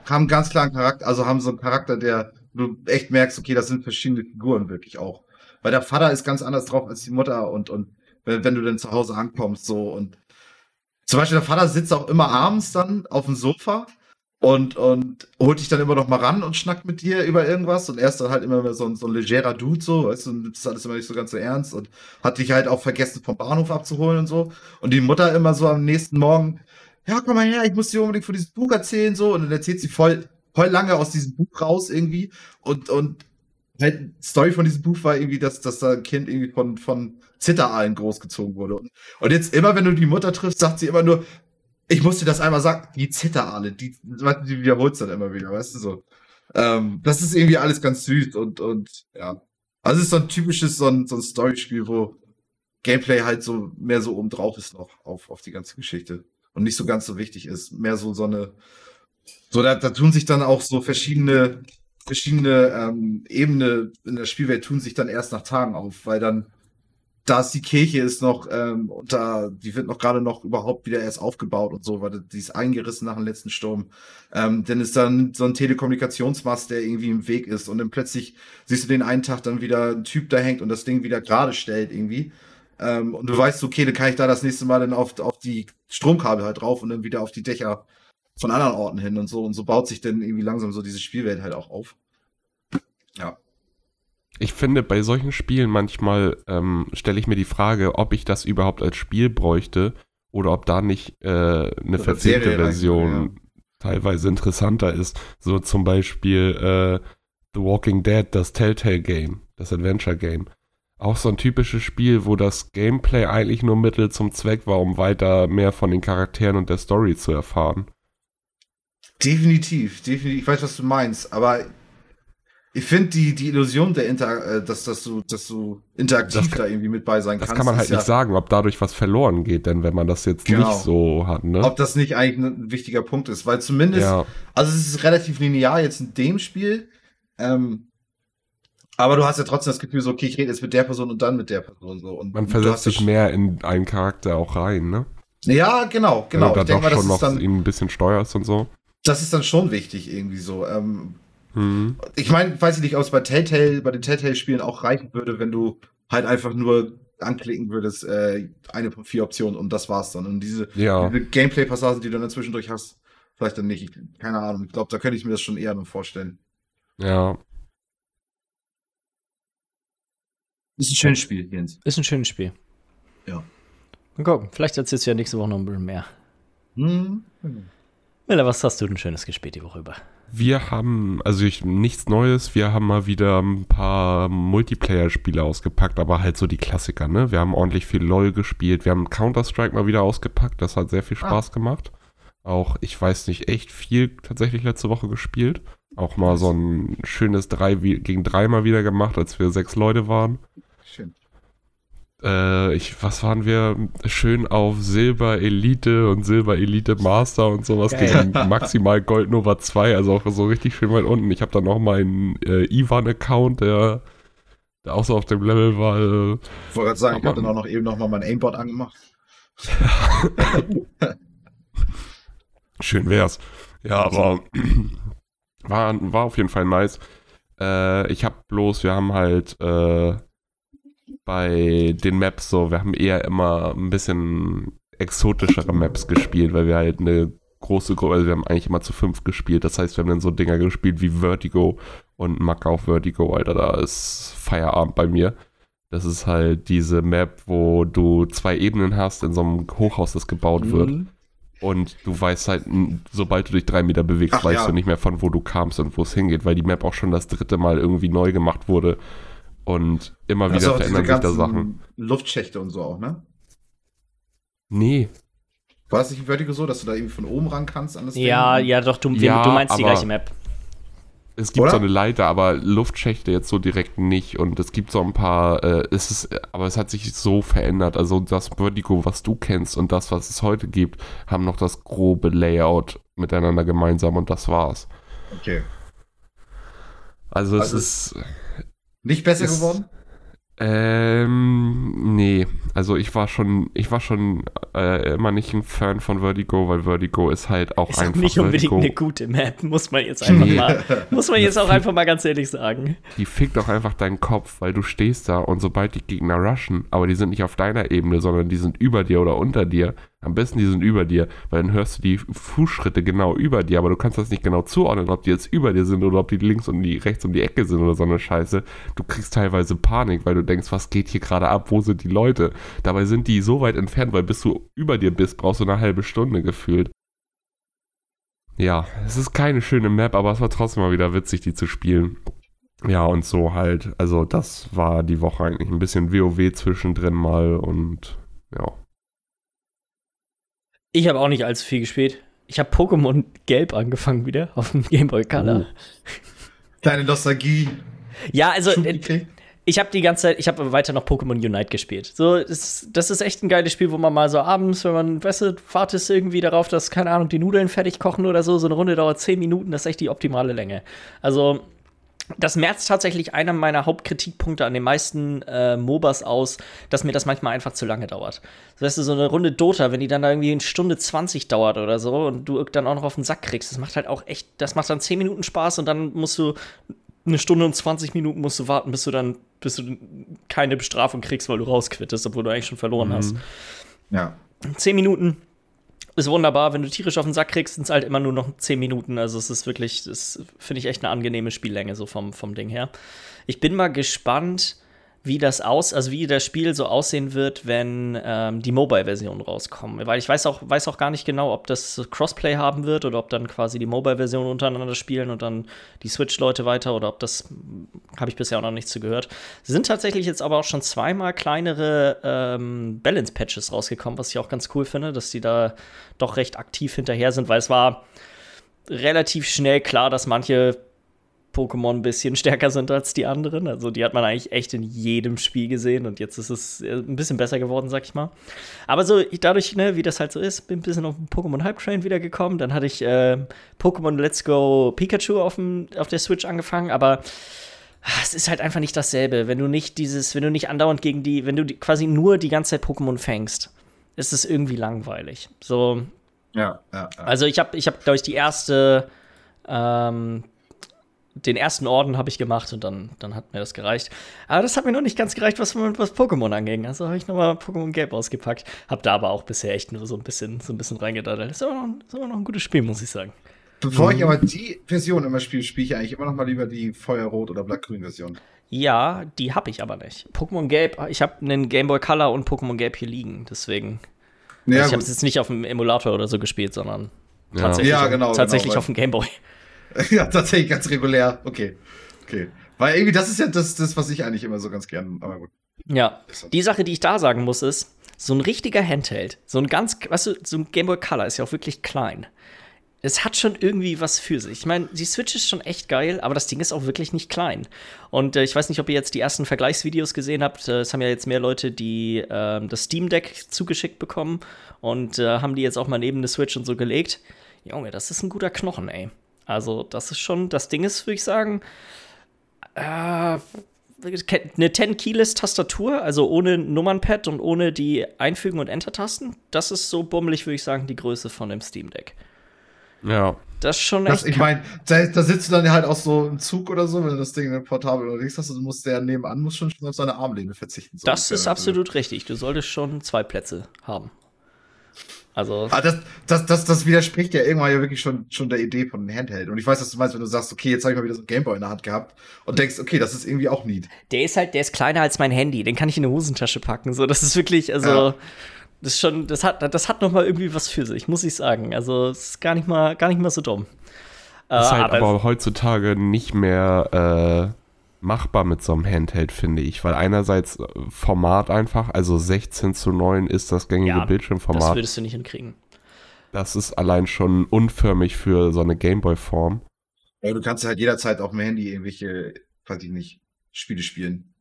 haben ganz klaren Charakter, also haben so einen Charakter, der du echt merkst, okay, das sind verschiedene Figuren wirklich auch. Weil der Vater ist ganz anders drauf als die Mutter und, und wenn, wenn du dann zu Hause ankommst, so und zum Beispiel der Vater sitzt auch immer abends dann auf dem Sofa und, und holt dich dann immer noch mal ran und schnackt mit dir über irgendwas. Und er ist dann halt immer so ein, so ein legerer Dude so, weißt du, das ist alles immer nicht so ganz so ernst und hat dich halt auch vergessen vom Bahnhof abzuholen und so. Und die Mutter immer so am nächsten Morgen, ja, komm mal her, ich muss dir unbedingt von diesem Buch erzählen so. Und dann erzählt sie voll, voll lange aus diesem Buch raus irgendwie. Und, und halt Story von diesem Buch war irgendwie, dass, dass da ein Kind irgendwie von, von Zitteraalen großgezogen wurde. Und jetzt immer, wenn du die Mutter triffst, sagt sie immer nur, ich muss dir das einmal sagen, die Zitteraale, die, die wiederholt dann immer wieder, weißt du so. Ähm, das ist irgendwie alles ganz süß und, und ja. Also es ist so ein typisches, so ein, so ein Storyspiel, wo Gameplay halt so mehr so oben drauf ist noch auf, auf die ganze Geschichte. Und nicht so ganz so wichtig ist. Mehr so so eine, so da, da tun sich dann auch so verschiedene verschiedene ähm, Ebene in der Spielwelt tun sich dann erst nach Tagen auf, weil dann da ist die Kirche ist noch ähm, unter, die wird noch gerade noch überhaupt wieder erst aufgebaut und so, weil die ist eingerissen nach dem letzten Sturm. Ähm, dann ist dann so ein Telekommunikationsmast, der irgendwie im Weg ist und dann plötzlich siehst du den einen Tag dann wieder ein Typ da hängt und das Ding wieder gerade stellt irgendwie. Ähm, und du weißt, okay, dann kann ich da das nächste Mal dann auf, auf die Stromkabel halt drauf und dann wieder auf die Dächer von anderen Orten hin und so. Und so baut sich dann irgendwie langsam so diese Spielwelt halt auch auf. Ja. Ich finde, bei solchen Spielen manchmal ähm, stelle ich mir die Frage, ob ich das überhaupt als Spiel bräuchte oder ob da nicht äh, eine verzerrte Version ja. teilweise interessanter ist. So zum Beispiel äh, The Walking Dead, das Telltale Game, das Adventure Game. Auch so ein typisches Spiel, wo das Gameplay eigentlich nur Mittel zum Zweck war, um weiter mehr von den Charakteren und der Story zu erfahren. Definitiv, definitiv. Ich weiß, was du meinst, aber ich finde die, die Illusion der Inter, äh, dass, dass du, dass du interaktiv kann, da irgendwie mit bei sein das kannst. Das kann man halt nicht ja sagen, ob dadurch was verloren geht, denn wenn man das jetzt genau. nicht so hat, ne? Ob das nicht eigentlich ein wichtiger Punkt ist, weil zumindest, ja. also es ist relativ linear jetzt in dem Spiel, ähm, aber du hast ja trotzdem das Gefühl, so, okay, ich rede jetzt mit der Person und dann mit der Person so. Und man versetzt sich mehr in einen Charakter auch rein, ne? Ja, genau, genau. Wenn du da ich denke mal, das schon noch dann, ihn ein bisschen steuerst und so das ist dann schon wichtig irgendwie so. Ähm, mhm. Ich meine, weiß ich nicht, ob es bei Telltale, bei den Telltale-Spielen auch reichen würde, wenn du halt einfach nur anklicken würdest, äh, eine von vier Optionen und das war's dann. Und diese, ja. diese Gameplay-Passagen, die du dann zwischendurch hast, vielleicht dann nicht. Ich, keine Ahnung. Ich glaube, da könnte ich mir das schon eher noch vorstellen. Ja. Ist ein schönes Spiel, Jens. Ist ein schönes Spiel. Ja. Mal gucken. Vielleicht erzählst du ja nächste Woche noch ein bisschen mehr. Mhm. Miller, was hast du denn Schönes gespielt die Woche über? Wir haben, also ich, nichts Neues, wir haben mal wieder ein paar Multiplayer-Spiele ausgepackt, aber halt so die Klassiker, ne? Wir haben ordentlich viel LOL gespielt, wir haben Counter-Strike mal wieder ausgepackt, das hat sehr viel ah. Spaß ah. gemacht. Auch, ich weiß nicht, echt viel tatsächlich letzte Woche gespielt. Auch mal so ein schönes 3 gegen 3 mal wieder gemacht, als wir sechs Leute waren. Äh, ich, was waren wir? Schön auf Silber Elite und Silber Elite Master und sowas Geil. gegen maximal Gold Nova 2, also auch so richtig schön weit unten. Ich habe dann noch meinen äh, Ivan-Account, der, der auch so auf dem Level war. Äh, ich wollte gerade sagen, ich habe dann auch noch eben noch mal mein Aimbot angemacht. schön wär's. Ja, aber war, war auf jeden Fall nice. Äh, ich habe bloß, wir haben halt äh, bei den Maps so, wir haben eher immer ein bisschen exotischere Maps gespielt, weil wir halt eine große Gruppe, also wir haben eigentlich immer zu fünf gespielt. Das heißt, wir haben dann so Dinger gespielt wie Vertigo und Mack auf Vertigo, Alter, da ist Feierabend bei mir. Das ist halt diese Map, wo du zwei Ebenen hast in so einem Hochhaus, das gebaut wird. Mhm. Und du weißt halt, sobald du dich drei Meter bewegst, Ach, weißt ja. du nicht mehr von wo du kamst und wo es hingeht, weil die Map auch schon das dritte Mal irgendwie neu gemacht wurde. Und immer wieder also verändern sich da Sachen. Luftschächte und so auch, ne? Nee. War es nicht in Vertigo so, dass du da irgendwie von oben ran kannst? An das ja, Ding? ja, doch, du, ja, du meinst die gleiche Map. Es gibt Oder? so eine Leiter, aber Luftschächte jetzt so direkt nicht. Und es gibt so ein paar, äh, es ist, aber es hat sich so verändert. Also das Vertigo, was du kennst und das, was es heute gibt, haben noch das grobe Layout miteinander gemeinsam und das war's. Okay. Also, Also es ist. Nicht besser Ist- geworden? Ähm, nee. Also ich war schon, ich war schon äh, immer nicht ein Fan von Vertigo, weil Vertigo ist halt auch Ist auch einfach nicht unbedingt Vertigo. eine gute Map, muss man jetzt einfach Nee. mal, muss man jetzt auch einfach mal ganz ehrlich sagen. Die fickt auch einfach deinen Kopf, weil du stehst da und sobald die Gegner rushen, aber die sind nicht auf deiner Ebene, sondern die sind über dir oder unter dir. Am besten die sind über dir, weil dann hörst du die Fußschritte genau über dir, aber du kannst das nicht genau zuordnen, ob die jetzt über dir sind oder ob die links und die rechts um die Ecke sind oder so eine Scheiße. Du kriegst teilweise Panik, weil du denkst, was geht hier gerade ab, wo sind die Leute? Dabei sind die so weit entfernt, weil bis du über dir bist, brauchst du eine halbe Stunde gefühlt. Ja, es ist keine schöne Map, aber es war trotzdem mal wieder witzig, die zu spielen. Ja, und so halt. Also, das war die Woche eigentlich ein bisschen WoW zwischendrin mal und ja. Ich habe auch nicht allzu viel gespielt. Ich habe Pokémon Gelb angefangen wieder auf dem Game Boy Color. Deine Nostalgie. Ja, also äh, ich habe die ganze Zeit, ich habe weiter noch Pokémon Unite gespielt. So, das, das ist echt ein geiles Spiel, wo man mal so abends, wenn man, weißt du, wartest irgendwie darauf, dass, keine Ahnung, die Nudeln fertig kochen oder so, so eine Runde dauert 10 Minuten, das ist echt die optimale Länge. Also, das merzt tatsächlich einer meiner Hauptkritikpunkte an den meisten äh, MOBAs aus, dass mir das manchmal einfach zu lange dauert. So, weißt du, so eine Runde Dota, wenn die dann da irgendwie eine Stunde 20 dauert oder so und du dann auch noch auf den Sack kriegst, das macht halt auch echt, das macht dann 10 Minuten Spaß und dann musst du eine Stunde und 20 Minuten musst du warten, bis du dann, bis du keine Bestrafung kriegst, weil du rausquittest, obwohl du eigentlich schon verloren hast. Ja. 10 Minuten ist wunderbar. Wenn du tierisch auf den Sack kriegst, sind es halt immer nur noch 10 Minuten. Also es ist wirklich, das finde ich echt eine angenehme Spiellänge, so vom, vom Ding her. Ich bin mal gespannt, wie das aus, also wie das Spiel so aussehen wird, wenn ähm, die Mobile-Version rauskommt. Weil ich weiß auch, weiß auch gar nicht genau, ob das Crossplay haben wird oder ob dann quasi die Mobile-Version untereinander spielen und dann die Switch-Leute weiter oder ob das habe ich bisher auch noch nichts zu gehört. Sind tatsächlich jetzt aber auch schon zweimal kleinere ähm, Balance-Patches rausgekommen, was ich auch ganz cool finde, dass die da doch recht aktiv hinterher sind, weil es war relativ schnell klar, dass manche Pokémon ein bisschen stärker sind als die anderen. Also die hat man eigentlich echt in jedem Spiel gesehen und jetzt ist es äh, ein bisschen besser geworden, sag ich mal. Aber so dadurch, ne, wie das halt so ist, bin ein bisschen auf den Pokémon Hype Train wiedergekommen. Dann hatte ich äh, Pokémon Let's Go Pikachu auf, dem, auf der Switch angefangen, aber ah, es ist halt einfach nicht dasselbe, wenn du nicht dieses, wenn du nicht andauernd gegen die, wenn du die, quasi nur die ganze Zeit Pokémon fängst, ist es irgendwie langweilig. So, Ja, ja, ja. also ich habe, ich hab, glaube ich, die erste, ähm, den ersten Orden habe ich gemacht und dann, dann hat mir das gereicht. Aber das hat mir noch nicht ganz gereicht, was, was Pokémon anging. Also habe ich nochmal Pokémon Gelb ausgepackt. Hab da aber auch bisher echt nur so ein bisschen, so ein bisschen reingedaddelt. Ist aber noch, ist aber noch ein gutes Spiel, muss ich sagen. Bevor ich aber die Version immer spiele, spiele ich eigentlich immer noch mal lieber die Feuerrot- oder Blattgrün-Version. Ja, die habe ich aber nicht. Pokémon Gelb, ich habe einen Game Boy Color und Pokémon Gelb hier liegen, deswegen. Ja, also ich habe es jetzt nicht auf dem Emulator oder so gespielt, sondern Ja. tatsächlich, Ja, genau, tatsächlich genau, auf dem Game Boy. ja, tatsächlich ganz regulär. Okay. Okay. Weil irgendwie, das ist ja das, das was ich eigentlich immer so ganz gern, aber gut. Ja, die Sache, die ich da sagen muss, ist, so ein richtiger Handheld, so ein ganz, weißt du, so ein Game Boy Color ist ja auch wirklich klein. Es hat schon irgendwie was für sich. Ich meine, die Switch ist schon echt geil, aber das Ding ist auch wirklich nicht klein. Und äh, ich weiß nicht, ob ihr jetzt die ersten Vergleichsvideos gesehen habt. Äh, Es haben ja jetzt mehr Leute, die ähm, das Steam Deck zugeschickt bekommen und äh, haben die jetzt auch mal neben eine Switch und so gelegt. Junge, das ist ein guter Knochen, ey. Also, das ist schon, das Ding ist, würde ich sagen, äh, eine 10 Keyless Tastatur, also ohne Nummernpad und ohne die Einfügen- und Enter-Tasten. Das ist so bummelig, würde ich sagen, die Größe von dem Steam Deck. Ja. Das ist schon Das, echt. ich meine, da, da sitzt du dann halt auch so im Zug oder so, wenn du das Ding in portabel unterwegs hast, und du musst der nebenan muss schon auf seine Armlehne verzichten. So das ist absolut richtig. Du solltest schon zwei Plätze haben. Also, Ah, das, das, das, das widerspricht ja irgendwann ja wirklich schon, schon der Idee von einem Handheld. Und ich weiß, was du meinst, wenn du sagst, okay, jetzt habe ich mal wieder so einen Gameboy in der Hand gehabt und denkst, okay, das ist irgendwie auch neat. der ist halt, der ist kleiner als mein Handy. Den kann ich in eine Hosentasche packen. So, das ist wirklich, also, Ja. das ist schon, das hat, das hat noch mal irgendwie was für sich, muss ich sagen. Also, es ist gar nicht mal, gar nicht mal so dumm. Ist Äh, halt aber, heutzutage nicht mehr äh, machbar mit so einem Handheld, finde ich. Weil einerseits äh, Format einfach, also 16 zu 9 ist das gängige Ja, das Bildschirmformat. würdest du nicht hinkriegen. Das ist allein schon unförmig für so eine Gameboy-Form. Ja, du kannst halt jederzeit auf dem Handy irgendwelche, weiß ich nicht, Spiele spielen.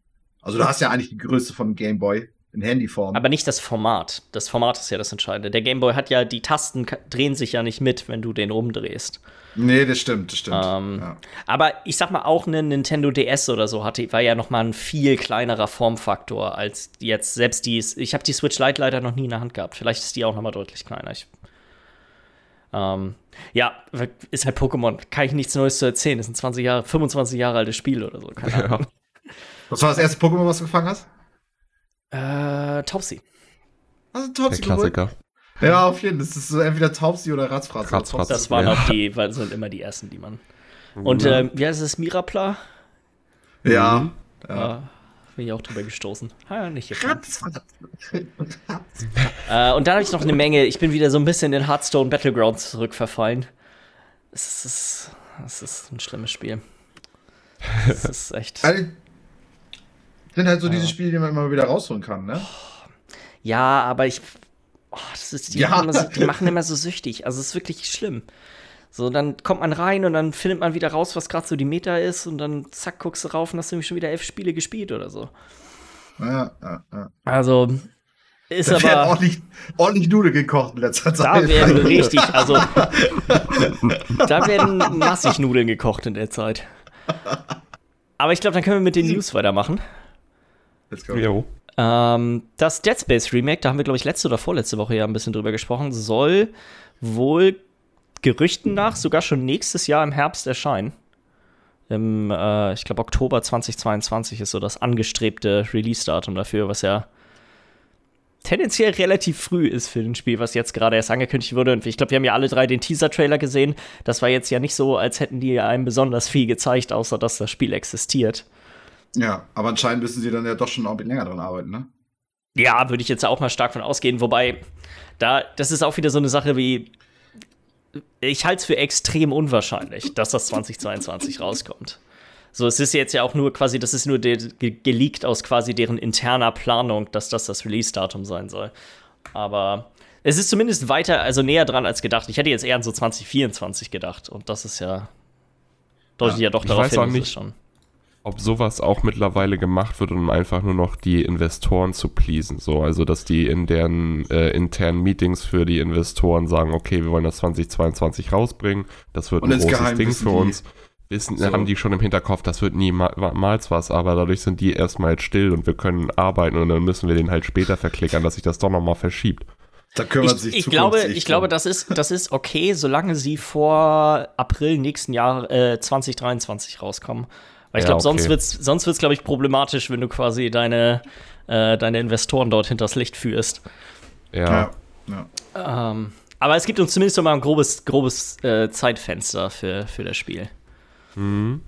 Also du hast ja eigentlich die Größe von Game Boy in Handyform. Aber nicht das Format. Das Format ist ja das Entscheidende. Der Game Boy hat ja, die Tasten drehen sich ja nicht mit, wenn du den umdrehst. Nee, das stimmt, das stimmt. Ähm, ja. Aber ich sag mal, auch eine Nintendo DS oder so hatte, war ja noch mal ein viel kleinerer Formfaktor als jetzt. Selbst die, ich habe die Switch Lite leider noch nie in der Hand gehabt. Vielleicht ist die auch noch mal deutlich kleiner. Ich, ähm, ja, ist halt Pokémon. Kann ich nichts Neues zu erzählen. Das sind 20 Jahre, 25 Jahre altes Spiel oder so. Keine Ahnung. Ja. Was war das erste Pokémon, was du gefangen hast? Äh, Taubsi. Also Taubsi Der Klassiker. Ja, auf jeden Fall. Das ist so entweder Taubsi oder Ratzfratz. Ratzfratz. Das waren auch die, sind immer die ersten, die man. Und ja. äh, wie heißt es, Mirapla? Ja. Mhm. ja. Äh, bin ich auch drüber gestoßen. Ha, nicht hier. äh, und dann habe ich noch eine Menge. Ich bin wieder so ein bisschen in Hearthstone Battlegrounds zurückverfallen. Es ist, es ist ein schlimmes Spiel. Es ist echt. Sind halt so diese Spiele, die man immer wieder rausholen kann, ne? Ja, aber ich. Oh, das ist, die, ja. machen so, die machen immer so süchtig. Also es ist wirklich schlimm. So, dann kommt man rein und dann findet man wieder raus, was gerade so die Meta ist und dann zack, guckst du rauf und hast nämlich schon wieder elf Spiele gespielt oder so. Ja, ja, ja. Also, ist da aber. Ordentlich, ordentlich Nudeln gekocht in letzter Zeit. Da werden richtig, also. da werden massig Nudeln gekocht in der Zeit. Aber ich glaube, dann können wir mit den News weitermachen. Let's go. Jo. Ähm, das Dead Space Remake, da haben wir, glaube ich, letzte oder vorletzte Woche ja ein bisschen drüber gesprochen, soll wohl Gerüchten nach sogar schon nächstes Jahr im Herbst erscheinen. Im, äh, ich glaube, Oktober 2022 ist so das angestrebte Release-Datum dafür, was ja tendenziell relativ früh ist für ein Spiel, was jetzt gerade erst angekündigt wurde. Und ich glaube, wir haben ja alle drei den Teaser-Trailer gesehen. Das war jetzt ja nicht so, als hätten die einem besonders viel gezeigt, außer dass das Spiel existiert. Ja, aber anscheinend müssen sie dann ja doch schon ein bisschen länger dran arbeiten, ne? Ja, würde ich jetzt auch mal stark von ausgehen. Wobei, da, das ist auch wieder so eine Sache wie, ich halte es für extrem unwahrscheinlich, dass das 2022 rauskommt. So, es ist jetzt ja auch nur quasi, das ist nur geleakt aus quasi deren interner Planung, dass das das Release-Datum sein soll. Aber es ist zumindest weiter, also näher dran als gedacht. Ich hätte jetzt eher an so 2024 gedacht. Und das ist ja, deutet ja, ja doch darauf hin, nicht. schon ob sowas auch mittlerweile gemacht wird, um einfach nur noch die Investoren zu pleasen. So, also dass die in deren äh, internen Meetings für die Investoren sagen, okay, wir wollen das 2022 rausbringen, das wird Und ein großes Geheim Ding für uns. Wissen, so. haben die schon im Hinterkopf, das wird niemals was, aber dadurch sind die erstmal jetzt still und wir können arbeiten und dann müssen wir den halt später verklickern, dass sich das doch nochmal verschiebt. Da kümmert ich, sich ich glaube, ich glaube, das ist, das ist okay, solange sie vor April nächsten Jahr äh, 2023 rauskommen. Weil ich ja, glaube, okay. sonst wird es, sonst wird's, glaube ich, problematisch, wenn du quasi deine, äh, deine Investoren dort hinters Licht führst. Ja. ja, ja. Ähm, aber es gibt uns zumindest noch mal ein grobes, grobes äh, Zeitfenster für, für das Spiel. Mhm.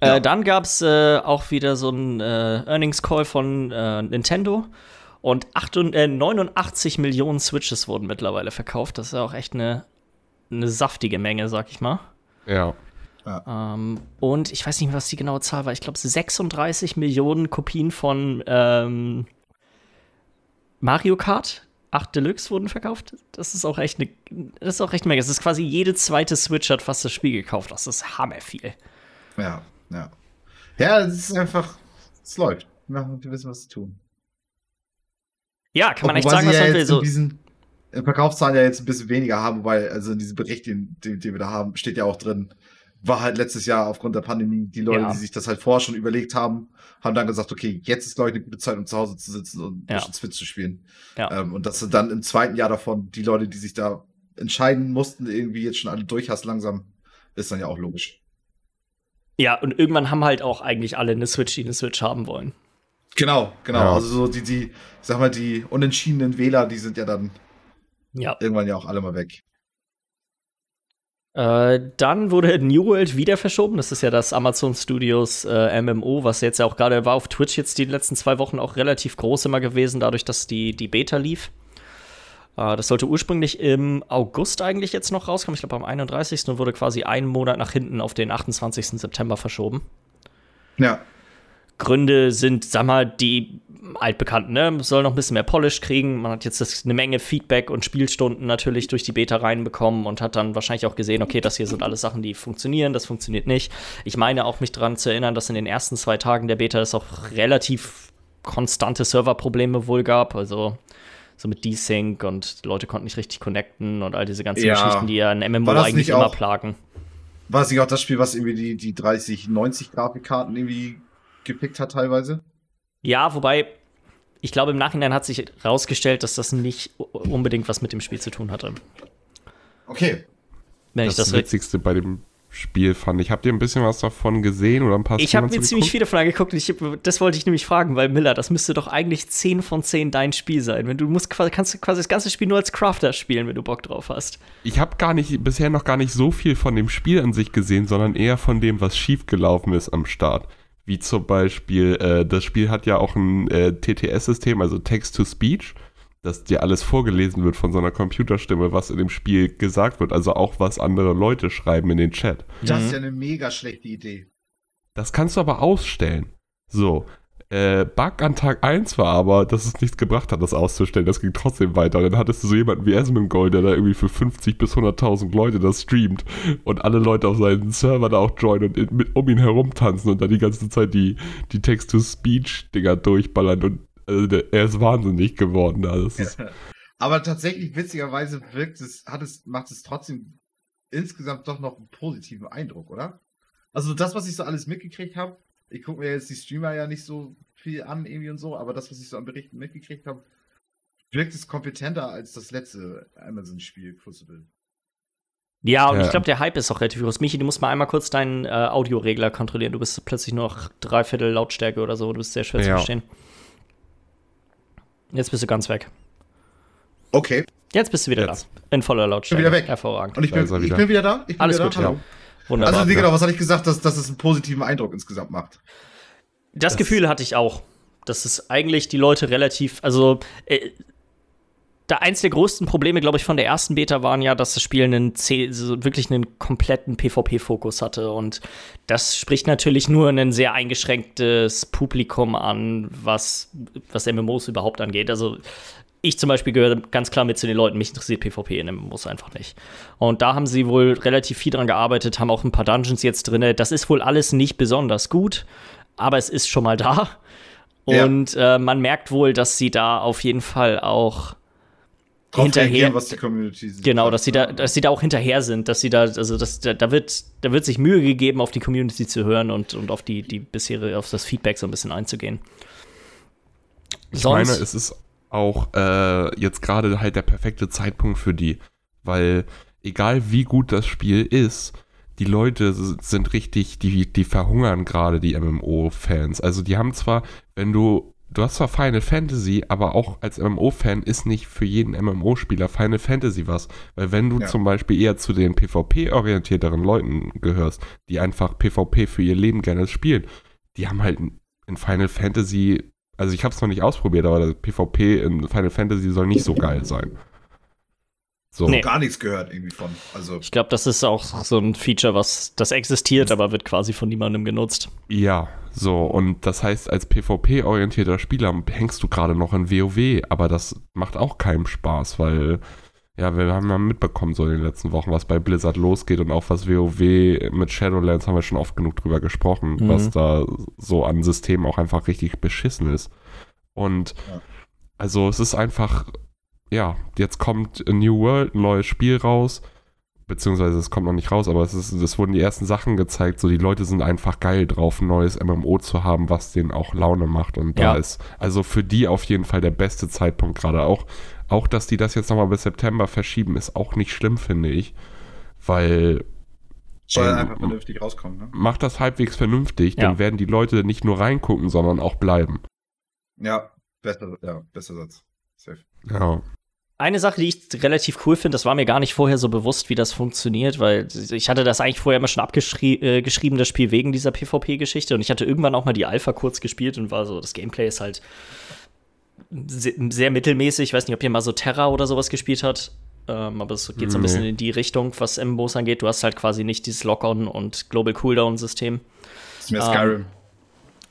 Äh, ja. Dann gab es äh, auch wieder so einen äh, Earnings Call von äh, Nintendo. Und 8, 89 Millionen Switches wurden mittlerweile verkauft. Das ist ja auch echt eine, eine saftige Menge, sag ich mal. Ja. Ja. Ähm, und ich weiß nicht mehr, was die genaue Zahl war. Ich glaube, 36 Millionen Kopien von ähm, Mario Kart 8 Deluxe wurden verkauft. Das ist auch echt eine, das ist auch echt mega. Das ist quasi jede zweite Switch hat fast das Spiel gekauft. Das ist hammerviel. Ja, ja. Ja, es ist einfach, es läuft. Wir wissen, was zu tun. Ja, kann man echt sagen, was man will. So, diesen Verkaufszahlen ja jetzt ein bisschen weniger haben, weil also in diesem Bericht, den, den, den wir da haben, steht ja auch drin, war halt letztes Jahr aufgrund der Pandemie, die Leute, ja. die sich das halt vorher schon überlegt haben, haben dann gesagt, okay, jetzt ist, glaube ich, eine gute Zeit, um zu Hause zu sitzen und ein ja. bisschen Switch zu spielen. Ja. Ähm, und dass du dann im zweiten Jahr davon die Leute, die sich da entscheiden mussten, irgendwie jetzt schon alle durch hast, langsam, ist dann ja auch logisch. Ja, und irgendwann haben halt auch eigentlich alle eine Switch, die eine Switch haben wollen. Genau, genau. Ja. Also so die, die, sag mal, die unentschiedenen Wähler, die sind ja dann ja. irgendwann ja auch alle mal weg. Äh, dann wurde New World wieder verschoben. Das ist ja das Amazon Studios äh, MMO, was jetzt ja auch gerade war auf Twitch jetzt die letzten zwei Wochen auch relativ groß immer gewesen, dadurch, dass die, die Beta lief. Äh, das sollte ursprünglich im August eigentlich jetzt noch rauskommen. Ich glaube am 31. und wurde quasi einen Monat nach hinten auf den 28. September verschoben. Ja. Gründe sind, sag mal, die altbekannten, ne? Soll noch ein bisschen mehr Polish kriegen. Man hat jetzt das, eine Menge Feedback und Spielstunden natürlich durch die Beta reinbekommen und hat dann wahrscheinlich auch gesehen, okay, das hier sind alles Sachen, die funktionieren, das funktioniert nicht. Ich meine auch mich daran zu erinnern, dass in den ersten zwei Tagen der Beta es auch relativ konstante Serverprobleme wohl gab. Also so mit Desync und Leute konnten nicht richtig connecten und all diese ganzen Ja. Geschichten, die ja ein MMO eigentlich immer plagen. War es nicht auch das Spiel, was irgendwie die, die 30, 90 Grafikkarten irgendwie gepickt hat teilweise? Ja, wobei ich glaube, im Nachhinein hat sich herausgestellt, dass das nicht unbedingt was mit dem Spiel zu tun hatte. Okay. Wenn Das, ich das Witzigste bei dem Spiel fand ich. Habt ihr ein bisschen was davon gesehen oder ein paar Ich habe mir ziemlich viele von angeguckt und ich, das wollte ich nämlich fragen, weil Miller, das müsste doch eigentlich 10 von 10 dein Spiel sein. Wenn du musst, quasi- kannst du quasi das ganze Spiel nur als Crafter spielen, wenn du Bock drauf hast. Ich habe gar nicht, bisher noch gar nicht so viel von dem Spiel an sich gesehen, sondern eher von dem, was schiefgelaufen ist am Start. Wie zum Beispiel, äh, das Spiel hat ja auch ein äh, TTS-System, also Text-to-Speech, dass dir alles vorgelesen wird von so einer Computerstimme, was in dem Spiel gesagt wird, also auch was andere Leute schreiben in den Chat. Das Mhm. ist ja eine mega schlechte Idee. Das kannst du aber ausstellen. So. Äh, Bug an Tag 1 war aber, dass es nichts gebracht hat, das auszustellen. Das ging trotzdem weiter. Und dann hattest du so jemanden wie Esmond der da irgendwie für 50 bis 100.000 Leute das streamt und alle Leute auf seinen Server da auch joinen und in, mit, um ihn herum tanzen und dann die ganze Zeit die, die Text-to-Speech-Dinger durchballern. Und also der, er ist wahnsinnig geworden. Also ist, Aber tatsächlich, witzigerweise wirkt es, hat es, macht es trotzdem insgesamt doch noch einen positiven Eindruck, oder? Also das, was ich so alles mitgekriegt habe, ich gucke mir jetzt die Streamer ja nicht so viel an irgendwie und so, aber das, was ich so an Berichten mitgekriegt habe, wirkt es kompetenter als das letzte Amazon-Spiel Crucible. Ja, und Ja. ich glaube, der Hype ist auch relativ groß. Michi, du musst mal einmal kurz deinen äh, Audioregler kontrollieren. Du bist plötzlich nur noch dreiviertel Lautstärke oder so. Du bist sehr schwer zu Ja. verstehen. Jetzt bist du ganz weg. Okay. Jetzt bist du wieder Jetzt. da. In voller Lautstärke. wieder weg. Hervorragend. Und ich bin, ich wieder. bin wieder da? Ich bin Alles wieder gut, da? ja. Wunderbar. Also, genau, was hatte ich gesagt, dass, dass es einen positiven Eindruck insgesamt macht? Das, Gefühl hatte ich auch. Dass es eigentlich die Leute relativ, also äh, da eins der größten Probleme, glaube ich, von der ersten Beta waren ja, dass das Spiel einen C wirklich einen kompletten PvP-Fokus hatte. Und das spricht natürlich nur ein sehr eingeschränktes Publikum an, was, was MMOs überhaupt angeht. Also ich zum Beispiel gehöre ganz klar mit zu den Leuten, mich interessiert PvP in MMOs einfach nicht. Und da haben sie wohl relativ viel dran gearbeitet, haben auch ein paar Dungeons jetzt drin. Das ist wohl alles nicht besonders gut, aber es ist schon mal da. Ja. Und äh, man merkt wohl, dass sie da auf jeden Fall auch Drauf Hinterher- was die Community sagt. Genau, dass sie da, dass sie da auch hinterher sind, dass sie da, also dass, da, da wird, da wird sich Mühe gegeben, auf die Community zu hören und, und auf die, die bisherige, auf das Feedback so ein bisschen einzugehen. Ich meine, es ist auch äh, jetzt gerade halt der perfekte Zeitpunkt für die, weil egal wie gut das Spiel ist, die Leute sind richtig, die, die verhungern gerade die MMO-Fans. Also die haben zwar, wenn du, du hast zwar Final Fantasy, aber auch als MMO-Fan ist nicht für jeden MMO-Spieler Final Fantasy was. Weil wenn du Ja. zum Beispiel eher zu den PvP-orientierteren Leuten gehörst, die einfach PvP für ihr Leben gerne spielen, die haben halt in Final Fantasy also ich habe es noch nicht ausprobiert, aber das PvP in Final Fantasy soll nicht so geil sein. So. Nee. Gar nichts gehört irgendwie von. Also, Ich glaube, das ist auch so ein Feature, was das existiert, aber wird quasi von niemandem genutzt. Ja, so. Und das heißt, als PvP-orientierter Spieler hängst du gerade noch in WoW, aber das macht auch keinem Spaß, weil, ja, wir haben ja mitbekommen so in den letzten Wochen, was bei Blizzard losgeht und auch was WoW mit Shadowlands haben wir schon oft genug drüber gesprochen, Mhm. was da so an Systemen auch einfach richtig beschissen ist. Und Ja. also es ist einfach, ja, jetzt kommt A New World, ein neues Spiel raus, beziehungsweise es kommt noch nicht raus, aber es, ist, es wurden die ersten Sachen gezeigt, so die Leute sind einfach geil drauf, ein neues MMO zu haben, was denen auch Laune macht und Ja. da ist also für die auf jeden Fall der beste Zeitpunkt gerade auch, auch dass die das jetzt nochmal bis September verschieben, ist auch nicht schlimm, finde ich, weil soll Ähm, einfach vernünftig rauskommen, ne? macht das halbwegs vernünftig, Ja. dann werden die Leute nicht nur reingucken, sondern auch bleiben. Ja, besser, ja, besser Satz. Safe. Ja. Eine Sache, die ich relativ cool finde, das war mir gar nicht vorher so bewusst, wie das funktioniert, weil ich hatte das eigentlich vorher immer schon abgeschrieben, äh, geschrieben, das Spiel wegen dieser PvP-Geschichte. Und ich hatte irgendwann auch mal die Alpha kurz gespielt und war so, das Gameplay ist halt se sehr mittelmäßig. Ich weiß nicht, ob ihr mal so Terra oder sowas gespielt habt. Ähm, aber es geht so ein Nee. bisschen in die Richtung, was MMOs angeht. Du hast halt quasi nicht dieses Lock-on und Global Cooldown-System. Das ist mehr Ähm, Skyrim.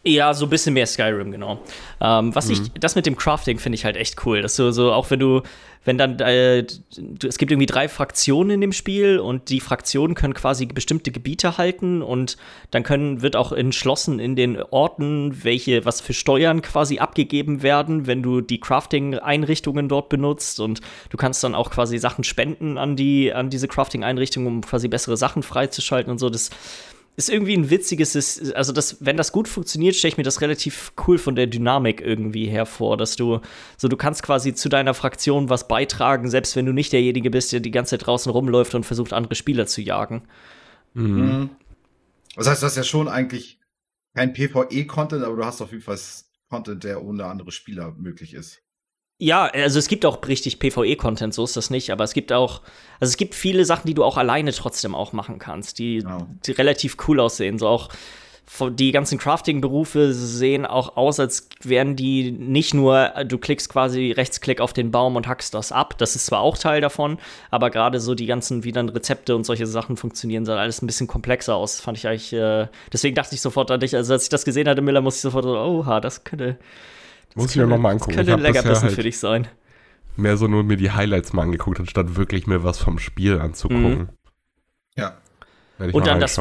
Ja, so ein bisschen mehr Skyrim, genau. Ähm, was Mhm. ich, das mit dem Crafting finde ich halt echt cool. Dass du so, auch wenn du, wenn dann, äh, du, es gibt irgendwie drei Fraktionen in dem Spiel und die Fraktionen können quasi bestimmte Gebiete halten und dann können, wird auch entschlossen in den Orten, welche, was für Steuern quasi abgegeben werden, wenn du die Crafting-Einrichtungen dort benutzt und du kannst dann auch quasi Sachen spenden an die, an diese Crafting-Einrichtungen, um quasi bessere Sachen freizuschalten und so. Das ist irgendwie ein witziges, also das, wenn das gut funktioniert, stelle ich mir das relativ cool von der Dynamik irgendwie hervor, dass du, so du kannst quasi zu deiner Fraktion was beitragen, selbst wenn du nicht derjenige bist, der die ganze Zeit draußen rumläuft und versucht, andere Spieler zu jagen. Mhm. Das heißt, du hast ja schon eigentlich kein PvE-Content, aber du hast auf jeden Fall Content, der ohne andere Spieler möglich ist. Ja, also es gibt auch richtig PvE-Content, so ist das nicht, aber es gibt auch, also es gibt viele Sachen, die du auch alleine trotzdem auch machen kannst, die, Genau. die relativ cool aussehen. So auch die ganzen Crafting-Berufe sehen auch aus, als wären die nicht nur, du klickst quasi Rechtsklick auf den Baum und hackst das ab. Das ist zwar auch Teil davon, aber gerade so die ganzen, wie dann Rezepte und solche Sachen funktionieren, sah alles ein bisschen komplexer aus. Das fand ich eigentlich, äh, deswegen dachte ich sofort an dich. Also als ich das gesehen hatte, Miller, musste ich sofort so, oha, das könnte. Muss das ich mir könnte- nochmal Das angucken. könnte Ich ein Leckerbissen halt für dich sein. mehr so nur mir die Highlights mal angeguckt, anstatt wirklich mir was vom Spiel anzugucken. Ja. Werde ich Und mal dann das-.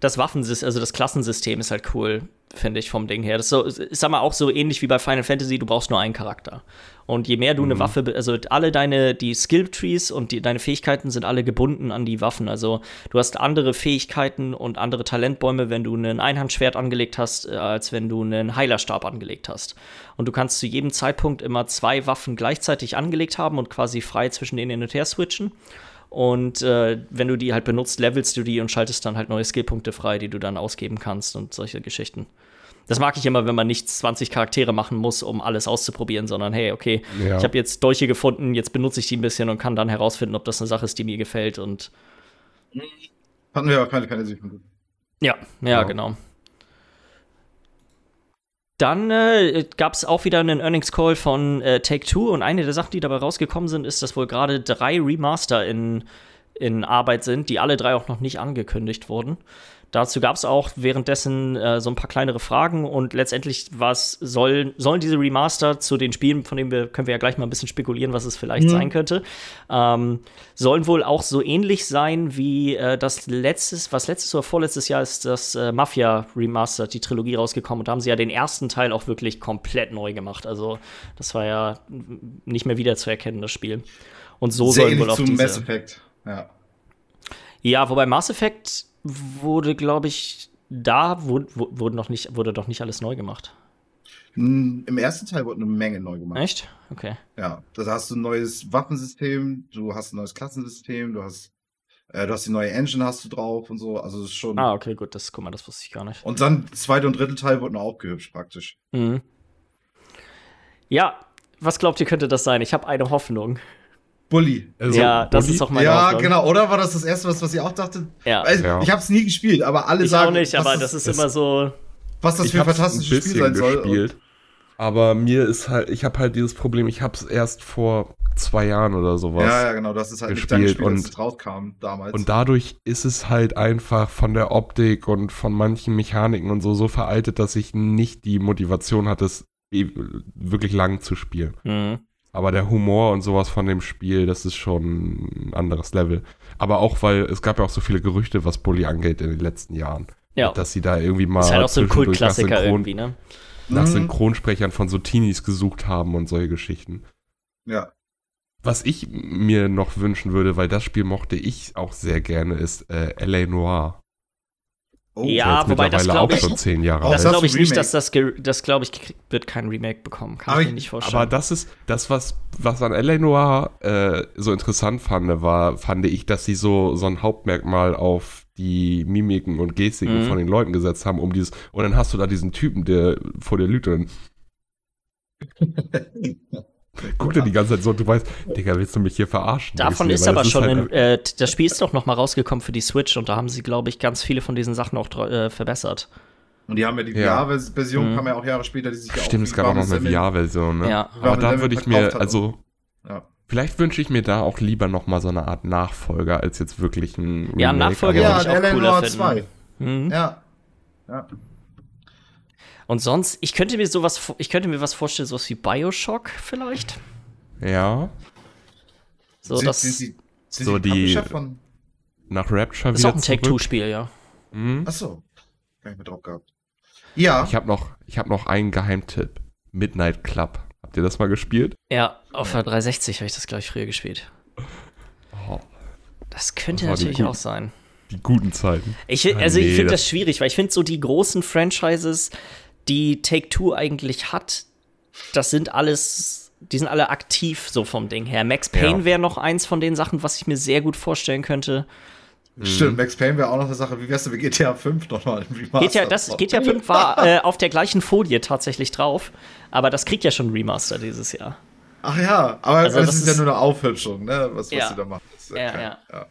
Das Waffensystem, also das Klassensystem ist halt cool, finde ich, vom Ding her. Das ist so, ist aber auch so ähnlich wie bei Final Fantasy, du brauchst nur einen Charakter. Und je mehr du eine Waffe, also alle deine, die Skill-Trees und die, deine Fähigkeiten sind alle gebunden an die Waffen. Also du hast andere Fähigkeiten und andere Talentbäume, wenn du ein Einhandschwert angelegt hast, äh, als wenn du einen Heilerstab angelegt hast. Und du kannst zu jedem Zeitpunkt immer zwei Waffen gleichzeitig angelegt haben und quasi frei zwischen denen hin und her switchen. Und äh, wenn du die halt benutzt, levelst du die und schaltest dann halt neue Skillpunkte frei, die du dann ausgeben kannst und solche Geschichten. Das mag ich immer, wenn man nicht 20 Charaktere machen muss, um alles auszuprobieren, sondern hey, okay, Ja. ich habe jetzt Dolche gefunden, jetzt benutze ich die ein bisschen und kann dann herausfinden, ob das eine Sache ist, die mir gefällt. Und Hatten wir aber keine Fantasy ja, ja, Ja. genau. Dann äh, gab es auch wieder einen Earnings Call von äh, Take Two und eine der Sachen, die dabei rausgekommen sind, ist, dass wohl gerade drei Remaster in, in Arbeit sind, die alle drei auch noch nicht angekündigt wurden. Dazu gab es auch währenddessen äh, so ein paar kleinere Fragen und letztendlich was soll, sollen diese Remaster zu den Spielen, von denen wir können wir ja gleich mal ein bisschen spekulieren, was es vielleicht Mhm. sein könnte, ähm, sollen wohl auch so ähnlich sein wie äh, das letztes, was letztes oder vorletztes Jahr ist das äh, Mafia Remaster, die Trilogie rausgekommen und da haben sie ja den ersten Teil auch wirklich komplett neu gemacht. Also das war ja nicht mehr wieder zu erkennen, das Spiel. Und so Sehr sollen wohl auch zu diese Mass Effect. Ja. ja, wobei Mass Effect wurde, glaube ich, da wurde, wurde, noch nicht, wurde doch nicht alles neu gemacht. Mm, Im ersten Teil wurde eine Menge neu gemacht. Echt? Okay. Ja, da hast du ein neues Waffensystem, du hast ein neues Klassensystem, du hast, äh, du hast die neue Engine hast du drauf und so. Also ist schon. Ah, okay, gut, das, guck mal, das wusste ich gar nicht. Und dann zweite und dritte Teil wurden auch aufgehübscht praktisch. Mhm. Ja, was glaubt ihr, könnte das sein? Ich habe eine Hoffnung. Bully. Also, ja, das Bulli- ist auch meine ja, Hoffnung. genau. Oder war das das erste, was, was ihr auch dachtet? Ja. Weil Ja. Ich habe es nie gespielt, aber alle Ich sagen, auch nicht, was aber das ist immer so. was das ich für ein fantastisches Spiel sein soll. gespielt. Aber mir ist halt, ich habe halt dieses Problem, ich habe es erst vor zwei Jahren oder sowas. ja, ja, genau. Das ist halt nicht gespielt dein Spiel, und- es rauskam damals. Und dadurch ist es halt einfach von der Optik und von manchen Mechaniken und so so veraltet, dass ich nicht die Motivation hatte, es e- wirklich lang zu spielen. Mhm. Aber der Humor und sowas von dem Spiel, das ist schon ein anderes Level. Aber auch, weil es gab ja auch so viele Gerüchte, was Bully angeht in den letzten Jahren. Ja. Dass sie da irgendwie mal Ist halt auch so ein Kultklassiker Synchron- irgendwie, ne? nach Mhm. Synchronsprechern von so Teenies gesucht haben und solche Geschichten. Ja. Was ich mir noch wünschen würde, weil das Spiel mochte ich auch sehr gerne, ist äh, L.A. Noir. Oh, Ja, Ist wobei das mittlerweile glaub auch ich- schon zehn Jahre Das das alt. glaube ich nicht, Remake? dass das, das glaube ich, wird kein Remake bekommen. Kann Aber ich mir ich- nicht vorstellen. Aber das ist das, was, was an L.A. Noir äh, so interessant fand, war, fand ich, dass sie so, so ein Hauptmerkmal auf die Mimiken und Gestiken Mhm. von den Leuten gesetzt haben, um dieses, und dann hast du da diesen Typen, der vor dir lügt und guckt er die ganze Zeit so, und du weißt, Digga, willst du mich hier verarschen? Davon ist dir, aber schon, halt ein, äh, das Spiel ist doch noch mal rausgekommen für die Switch und da haben sie, glaube ich, ganz viele von diesen Sachen auch äh, verbessert. Und die haben ja die Ja. VR-Version, Mhm. kam ja auch Jahre später, die sich ja Stimmt, auch es gab auch noch eine VR-Version, ne? Ja. Aber da würde ich mir, also, Ja. vielleicht wünsche ich mir da auch lieber noch mal so eine Art Nachfolger, als jetzt wirklich ein Ja, Remake, Nachfolger aber- würde Ja, ich auch L.A. cooler Noir finden. 2. Mhm. Ja. ja. Und sonst, ich könnte mir sowas, ich könnte mir was vorstellen, sowas wie Bioshock vielleicht. Ja. So, sind, das sind, sie- sind so die, von. Nach Rapture ist wieder auch ein. Take-Two-Spiel, ja. Mhm. Achso. Gar nicht mehr drauf gehabt. Ja. Ich habe noch, ich hab noch einen Geheimtipp. Midnight Club. Habt ihr das mal gespielt? Ja, auf der 360 habe ich das, glaube ich, früher gespielt. Oh, Das könnte Das natürlich guten- auch sein. die guten Zeiten. Ich, Ah, also ich nee, finde das- das schwierig, weil ich finde so die großen Franchises, die Take-Two eigentlich hat, das sind alles, die sind alle aktiv so vom Ding her. Max Payne Ja. wäre noch eins von den Sachen, was ich mir sehr gut vorstellen könnte. Stimmt, Max Payne wäre auch noch eine Sache. Wie wär's denn mit GTA 5 nochmal im Remaster? GTA, das, GTA 5 war äh, auf der gleichen Folie tatsächlich drauf, aber das kriegt ja schon Remaster dieses Jahr. Ach ja, aber Also das, das ist ja ist- nur eine Aufhübschung, ne? Was, was Ja. sie da machen. Ist Ja, kein- ja.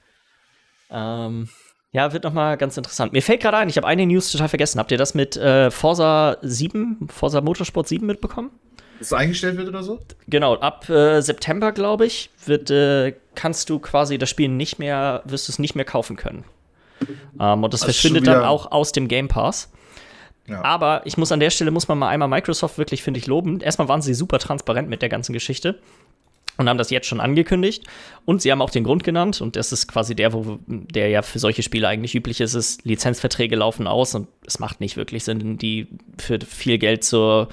Ähm, ja, wird noch mal ganz interessant. Mir fällt gerade ein, ich habe eine News total vergessen. Habt ihr das mit äh, Forza 7, Forza Motorsport 7 mitbekommen? Dass es eingestellt wird oder so? Genau, ab äh, September, glaube ich, wird, äh, kannst du quasi das Spiel nicht mehr, wirst du es nicht mehr kaufen können. Ähm, und das Also verschwindet dann auch aus dem Game Pass. Ja. Aber ich muss an der Stelle, muss man mal einmal Microsoft wirklich, finde ich, loben. Erstmal waren sie super transparent mit der ganzen Geschichte und haben das jetzt schon angekündigt. Und sie haben auch den Grund genannt, und das ist quasi der, wo, der ja für solche Spiele eigentlich üblich ist, ist, Lizenzverträge laufen aus und es macht nicht wirklich Sinn, die für viel Geld zu,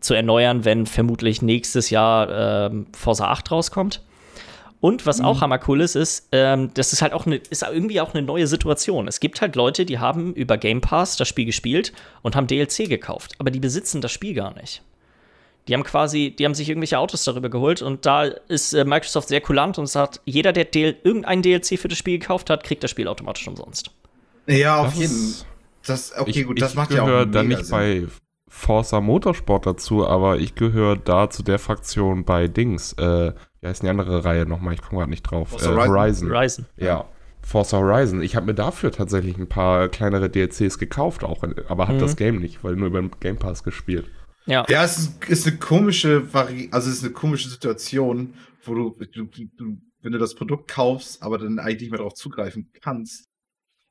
zu erneuern, wenn vermutlich nächstes Jahr ähm, Forza 8 rauskommt. Und was auch hammercool ist, ist, ähm, das ist halt auch eine, ist irgendwie auch eine neue Situation. Es gibt halt Leute, die haben über Game Pass das Spiel gespielt und haben DLC gekauft, aber die besitzen das Spiel gar nicht. Die haben quasi, die haben sich irgendwelche Autos darüber geholt und da ist äh, Microsoft sehr kulant und sagt, jeder, der DL irgendein DLC für das Spiel gekauft hat, kriegt das Spiel automatisch umsonst. Ja, auf Das jeden Das, okay, ich gut, das ich macht ja auch gehöre da nicht Sinn. bei Forza Motorsport dazu, aber ich gehöre da zu der Fraktion bei Dings. Äh, wie heißt denn die andere Reihe nochmal? Ich komme gerade nicht drauf. Forza äh, Horizon. Horizon. Ryzen. Ja. Forza Horizon. Ich habe mir dafür tatsächlich ein paar kleinere DLCs gekauft, auch, aber habe Mhm. das Game nicht, weil nur über den Game Pass gespielt. Ja. Ja, es ist, ist eine komische Vari also es ist eine komische Situation, wo du, du, du, wenn du das Produkt kaufst, aber dann eigentlich nicht mehr darauf zugreifen kannst,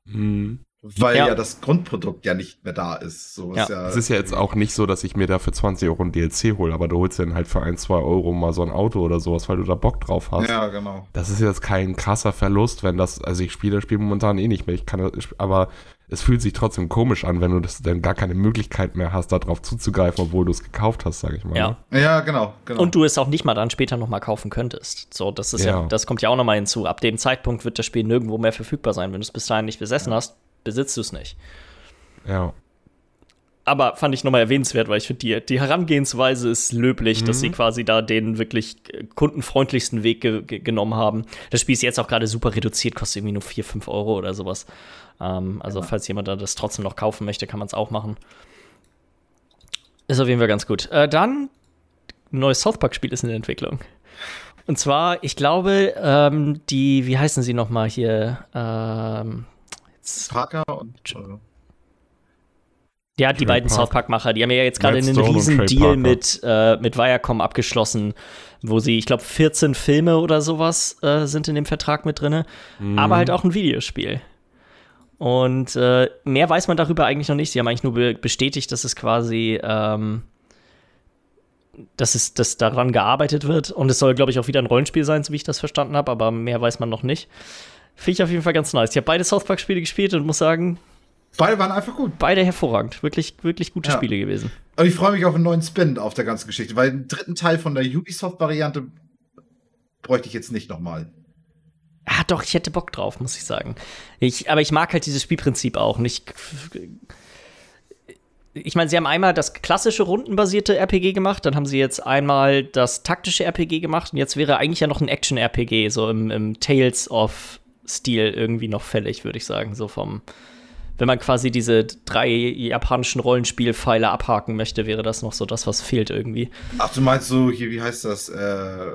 Hm. weil Ja. ja, das Grundprodukt ja nicht mehr da ist. So ist ja, Es ist ja jetzt auch nicht so, dass ich mir da für 20 Euro ein DLC hole, aber du holst dir dann halt für 1, 2 Euro mal so ein Auto oder sowas, weil du da Bock drauf hast. ja, genau. Das ist jetzt kein krasser Verlust, wenn das, also ich spiele das Spiel momentan eh nicht mehr, ich kann das, aber es fühlt sich trotzdem komisch an, wenn du das dann gar keine Möglichkeit mehr hast, darauf zuzugreifen, obwohl du es gekauft hast, sag ich mal. Ja. ne? Ja, genau, genau. Und du es auch nicht mal dann später noch mal kaufen könntest. So, das ist ja, Ja. das kommt ja auch noch mal hinzu. Ab dem Zeitpunkt wird das Spiel nirgendwo mehr verfügbar sein. Wenn du es bis dahin nicht besessen hast, besitzt du es nicht. Ja. Aber fand ich noch mal erwähnenswert, weil ich finde, die, die Herangehensweise ist löblich, dass Mhm. sie quasi da den wirklich äh, kundenfreundlichsten Weg ge ge genommen haben. Das Spiel ist jetzt auch gerade super reduziert, kostet irgendwie nur 4, 5 Euro oder sowas. Ähm, also, falls jemand da das trotzdem noch kaufen möchte, kann man es auch machen. Ist auf jeden Fall ganz gut. Äh, dann, ein neues South Park-Spiel ist in der Entwicklung. Und zwar, ich glaube, ähm, die, wie heißen sie noch mal hier? Ähm, Parker und Ja, die beiden Parker. South Park-Macher, die haben ja jetzt gerade einen riesen Deal mit, äh, mit Viacom abgeschlossen, wo sie, ich glaube, 14 Filme oder sowas äh, sind in dem Vertrag mit drin, Mhm. aber halt auch ein Videospiel. Und äh, mehr weiß man darüber eigentlich noch nicht. Sie haben eigentlich nur be bestätigt, dass es quasi, ähm, dass es dass daran gearbeitet wird. Und es soll, glaube ich, auch wieder ein Rollenspiel sein, so wie ich das verstanden habe, aber mehr weiß man noch nicht. Finde ich auf jeden Fall ganz nice. Ich habe beide South Park-Spiele gespielt und muss sagen, beide waren einfach gut. beide hervorragend. Wirklich, wirklich gute Ja. Spiele gewesen. Und ich freue mich auf einen neuen Spin auf der ganzen Geschichte, weil den dritten Teil von der Ubisoft-Variante bräuchte ich jetzt nicht nochmal. Ah, doch, ich hätte Bock drauf, muss ich sagen. Ich, aber ich mag halt dieses Spielprinzip auch nicht. Ich meine, sie haben einmal das klassische rundenbasierte RPG gemacht, dann haben sie jetzt einmal das taktische RPG gemacht und jetzt wäre eigentlich ja noch ein Action-RPG, so im, im Tales of Stil irgendwie noch fällig, würde ich sagen. So vom, wenn man quasi diese drei japanischen Rollenspielpfeile abhaken möchte, wäre das noch so das, was fehlt irgendwie. Ach, du meinst so, hier, wie heißt das? Äh,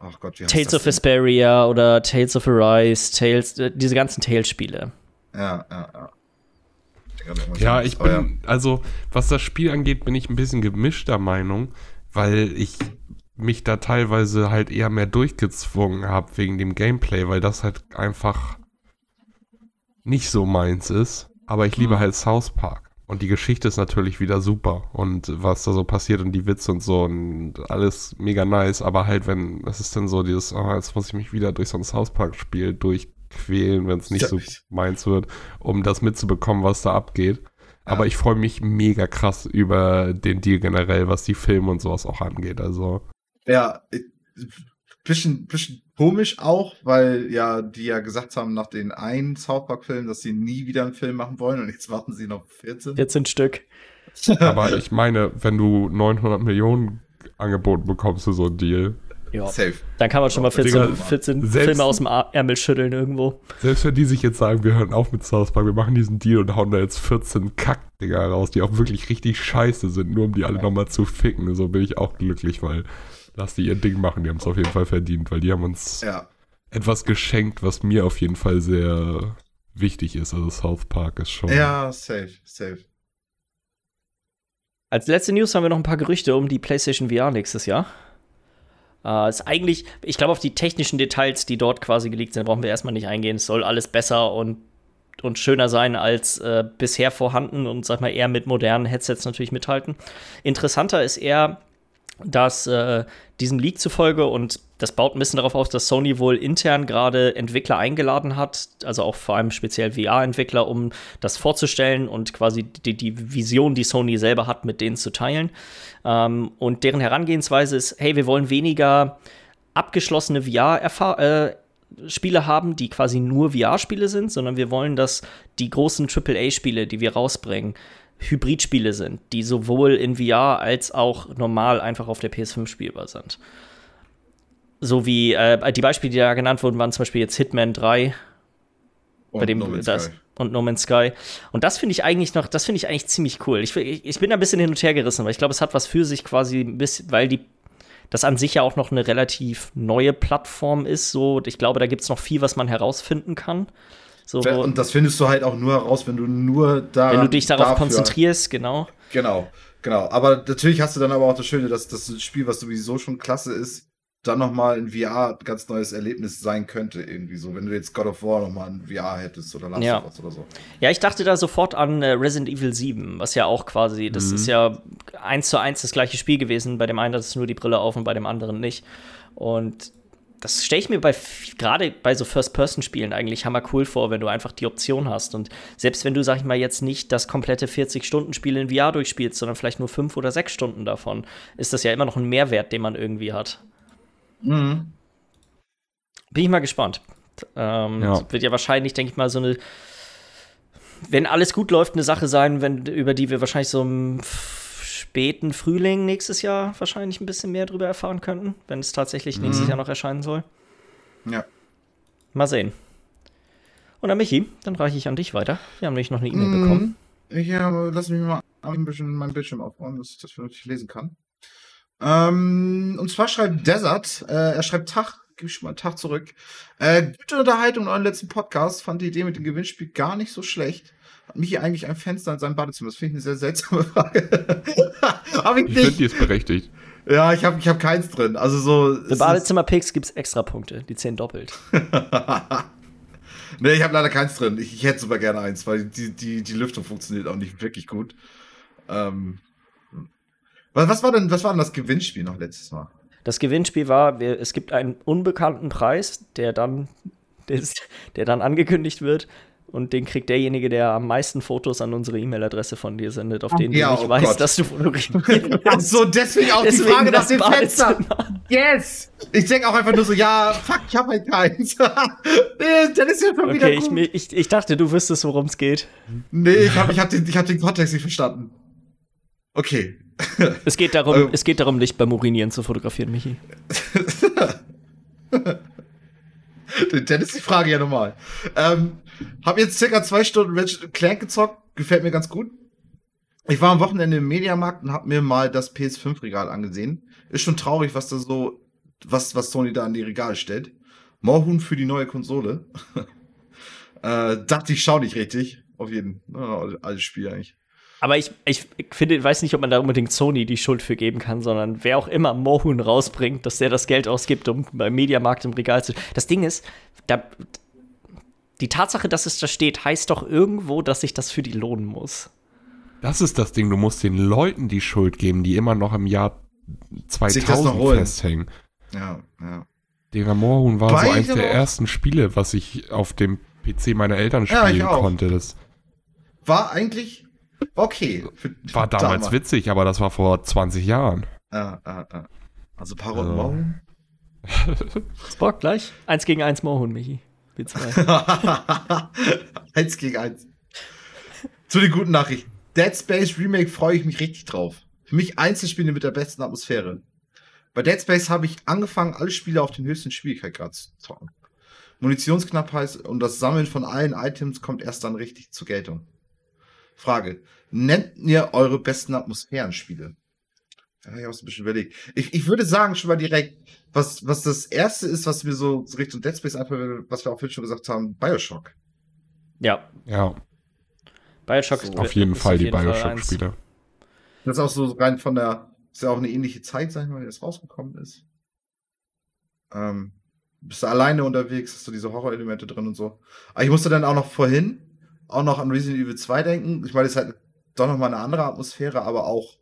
ach Gott, wie heißt Tales das? of Vesperia oder Tales of Arise, Tales, äh, diese ganzen Tales-Spiele. Ja, ja, ja. Ja, ich bin, also was das Spiel angeht, bin ich ein bisschen gemischter Meinung, weil ich mich da teilweise halt eher mehr durchgezwungen habe wegen dem Gameplay, weil das halt einfach nicht so meins ist. Aber ich liebe Mhm. halt South Park. Und die Geschichte ist natürlich wieder super. Und was da so passiert und die Witze und so und alles mega nice. Aber halt, wenn, das ist dann so dieses, oh, jetzt muss ich mich wieder durch so ein South Park-Spiel durchquälen, wenn es nicht Ja, so meins wird, um das mitzubekommen, was da abgeht. Ja. Aber ich freue mich mega krass über den Deal generell, was die Filme und sowas auch angeht. Also, Ja, bisschen, bisschen komisch auch, weil ja die ja gesagt haben nach den einen South Park Film, dass sie nie wieder einen Film machen wollen und jetzt warten sie noch 14. 14 Stück. aber ich meine, wenn du 900 Millionen angeboten bekommst für so einen Deal, Ja. Safe. Dann kann man schon mal Digga, 14, 14 selbst- Filme aus dem Ärmel schütteln irgendwo. Selbst wenn die sich jetzt sagen, wir hören auf mit South Park, wir machen diesen Deal und hauen da jetzt 14 Kackdinger raus, die auch wirklich richtig scheiße sind, nur um die alle nochmal zu ficken. So bin ich auch glücklich, weil lass die ihr Ding machen, die haben es auf jeden Fall verdient, weil die haben uns Ja. etwas geschenkt, was mir auf jeden Fall sehr wichtig ist. Also South Park ist schon. Ja, safe, safe. Als letzte News haben wir noch ein paar Gerüchte um die PlayStation VR nächstes Jahr. Äh, ist eigentlich, ich glaube, auf die technischen Details, die dort quasi geleakt sind, brauchen wir erstmal nicht eingehen. Es soll alles besser und, und schöner sein als äh, bisher vorhanden und sag mal eher mit modernen Headsets natürlich mithalten. Interessanter ist eher, dass äh, diesem Leak zufolge und das baut ein bisschen darauf auf, dass Sony wohl intern gerade Entwickler eingeladen hat, also auch vor allem speziell VR-Entwickler, um das vorzustellen und quasi die, die Vision, die Sony selber hat, mit denen zu teilen. Ähm, und deren Herangehensweise ist, hey, wir wollen weniger abgeschlossene VR-Spiele haben, die quasi nur VR-Spiele sind, sondern wir wollen, dass die großen AAA-Spiele, die wir rausbringen, Hybridspiele sind, die sowohl in VR als auch normal einfach auf der PS5 spielbar sind. So wie äh, die Beispiele, die da genannt wurden, waren zum Beispiel jetzt Hitman 3 Und bei dem No Man's das Sky. und No Man's Sky. Und das finde ich eigentlich noch, das finde ich eigentlich ziemlich cool. Ich, ich, ich bin da ein bisschen hin und her gerissen, weil ich glaube, es hat was für sich quasi ein bisschen, weil die das an sich ja auch noch eine relativ neue Plattform ist. So, Und ich glaube, da gibt es noch viel, was man herausfinden kann. So, Und das findest du halt auch nur heraus, wenn du nur da. wenn du dich darauf dafür- konzentrierst, genau. Genau, genau. Aber natürlich hast du dann aber auch das Schöne, dass das Spiel, was sowieso schon klasse ist, dann nochmal in VR ein ganz neues Erlebnis sein könnte, irgendwie so. Wenn du jetzt God of War nochmal in VR hättest oder Last Ja. oder so. Ja, ich dachte da sofort an äh, Resident Evil 7, was ja auch quasi, das ist ja eins zu eins das gleiche Spiel gewesen. Bei dem einen hat es nur die Brille auf und bei dem anderen nicht. Und das stelle ich mir bei gerade bei so First-Person-Spielen eigentlich hammer cool vor, wenn du einfach die Option hast. Und selbst wenn du, sag ich mal, jetzt nicht das komplette 40-Stunden-Spiel in VR durchspielst, sondern vielleicht nur fünf oder sechs Stunden davon, ist das ja immer noch ein Mehrwert, den man irgendwie hat. Mhm. Bin ich mal gespannt. Ähm, Ja. das Wird ja wahrscheinlich, denke ich mal, so eine, wenn alles gut läuft, eine Sache sein, wenn, über die wir wahrscheinlich so f- späten Frühling nächstes Jahr wahrscheinlich ein bisschen mehr drüber erfahren könnten, wenn es tatsächlich nächstes Mhm. Jahr noch erscheinen soll. Ja. Mal sehen. Und dann, Michi, dann reiche ich an dich weiter. Wir haben nämlich noch eine E-Mail Mhm. bekommen. Ja, lass mich mal ein bisschen meinen Bildschirm aufbauen, dass ich das vernünftig lesen kann. Ähm, und zwar schreibt Desert, äh, er schreibt Tag, gib ich schon mal einen Tag zurück. Äh, gute Unterhaltung in eurem letzten Podcast, fand die Idee mit dem Gewinnspiel gar nicht so schlecht. Hat Michi eigentlich ein Fenster in seinem Badezimmer? Das finde ich eine sehr seltsame Frage. Hab ich Ich finde, nicht. die ist berechtigt. Ja, ich habe ich hab keins drin. Also so. Für Badezimmer-Picks gibt es extra Punkte, die zählen doppelt. nee, ich habe leider keins drin. Ich, ich hätte super gerne eins, weil die, die, die Lüftung funktioniert auch nicht wirklich gut. Ähm, was, was, war denn, was war denn das Gewinnspiel noch letztes Mal? Das Gewinnspiel war, wir, es gibt einen unbekannten Preis, der dann, der, ist, der dann angekündigt wird. Und den kriegt derjenige, der am meisten Fotos an unsere E-Mail-Adresse von dir sendet, auf denen ja, du nicht oh weißt, Gott. dass du fotografiert Ach so, deswegen auch Deswegen die Frage nach das dem Fenster. Yes! Ich denke auch einfach nur so, ja, fuck, ich habe halt keins. dann ist ja schon wieder Okay, ich, gut. ich, ich dachte, du wüsstest, worum es geht. nee, ich habe ich hab den, ich hab den Kontext nicht verstanden. Okay. Es geht darum, Ähm. es geht darum, dich beim Urinieren zu fotografieren, Michi. Dann ist die Frage ja normal. Ähm, hab jetzt circa zwei Stunden Ratchet Clank gezockt. Gefällt mir ganz gut. Ich war am Wochenende im Mediamarkt und hab mir mal das PS5-Regal angesehen. Ist schon traurig, was da so, was, was Sony da an die Regale stellt. Moorhuhn für die neue Konsole. äh, dachte ich, schau nicht richtig. Auf jeden. Oh, alles Spiel eigentlich. Aber ich, ich finde, weiß nicht, ob man da unbedingt Sony die Schuld für geben kann, sondern wer auch immer Mohun rausbringt, dass der das Geld ausgibt, um beim Mediamarkt im Regal zu. Das Ding ist, da, die Tatsache, dass es da steht, heißt doch irgendwo, dass sich das für die lohnen muss. Das ist das Ding, du musst den Leuten die Schuld geben, die immer noch im Jahr Sich das noch 2000 holen. festhängen. Ja, ja. Digga, Moorhuhn war War so aber der ersten Spiele, was ich auf dem PC meiner Eltern Ja, spielen auch. konnte. Das War eigentlich okay. Für, war für damals witzig, aber das war vor 20 Jahren. Ja, ja, ja. Also Parrot Also. Morgen. Spock gleich. Eins gegen eins Moorhuhn, Michi. B2. eins gegen eins. Zu den guten Nachrichten. Dead Space Remake freue ich mich richtig drauf. Für mich Einzelspiele mit der besten Atmosphäre. Bei Dead Space habe ich angefangen, alle Spiele auf den höchsten Schwierigkeitsgrad zu zocken. Munitionsknappheit und das Sammeln von allen Items kommt erst dann richtig zur Geltung. Frage. Nennt ihr eure besten Atmosphärenspiele? Da habe ich auch so ein bisschen überlegt. Ich, ich würde sagen, schon mal direkt, was, was das erste ist, was mir so Richtung Dead Space einfach, was wir auch vorhin schon gesagt haben, Bioshock. ja, Ja, Bioshock So, ist auf jeden ist Fall die jeden Fall Bioshock-Spiele. Das ist auch so rein von der, ist ja auch eine ähnliche Zeit, sag ich mal, wie das rausgekommen ist. Ähm, bist du alleine unterwegs, hast du diese Horrorelemente drin und so. Aber ich musste dann auch noch vorhin auch noch an Resident Evil 2 denken. Ich meine, es ist halt doch noch mal eine andere Atmosphäre, aber auch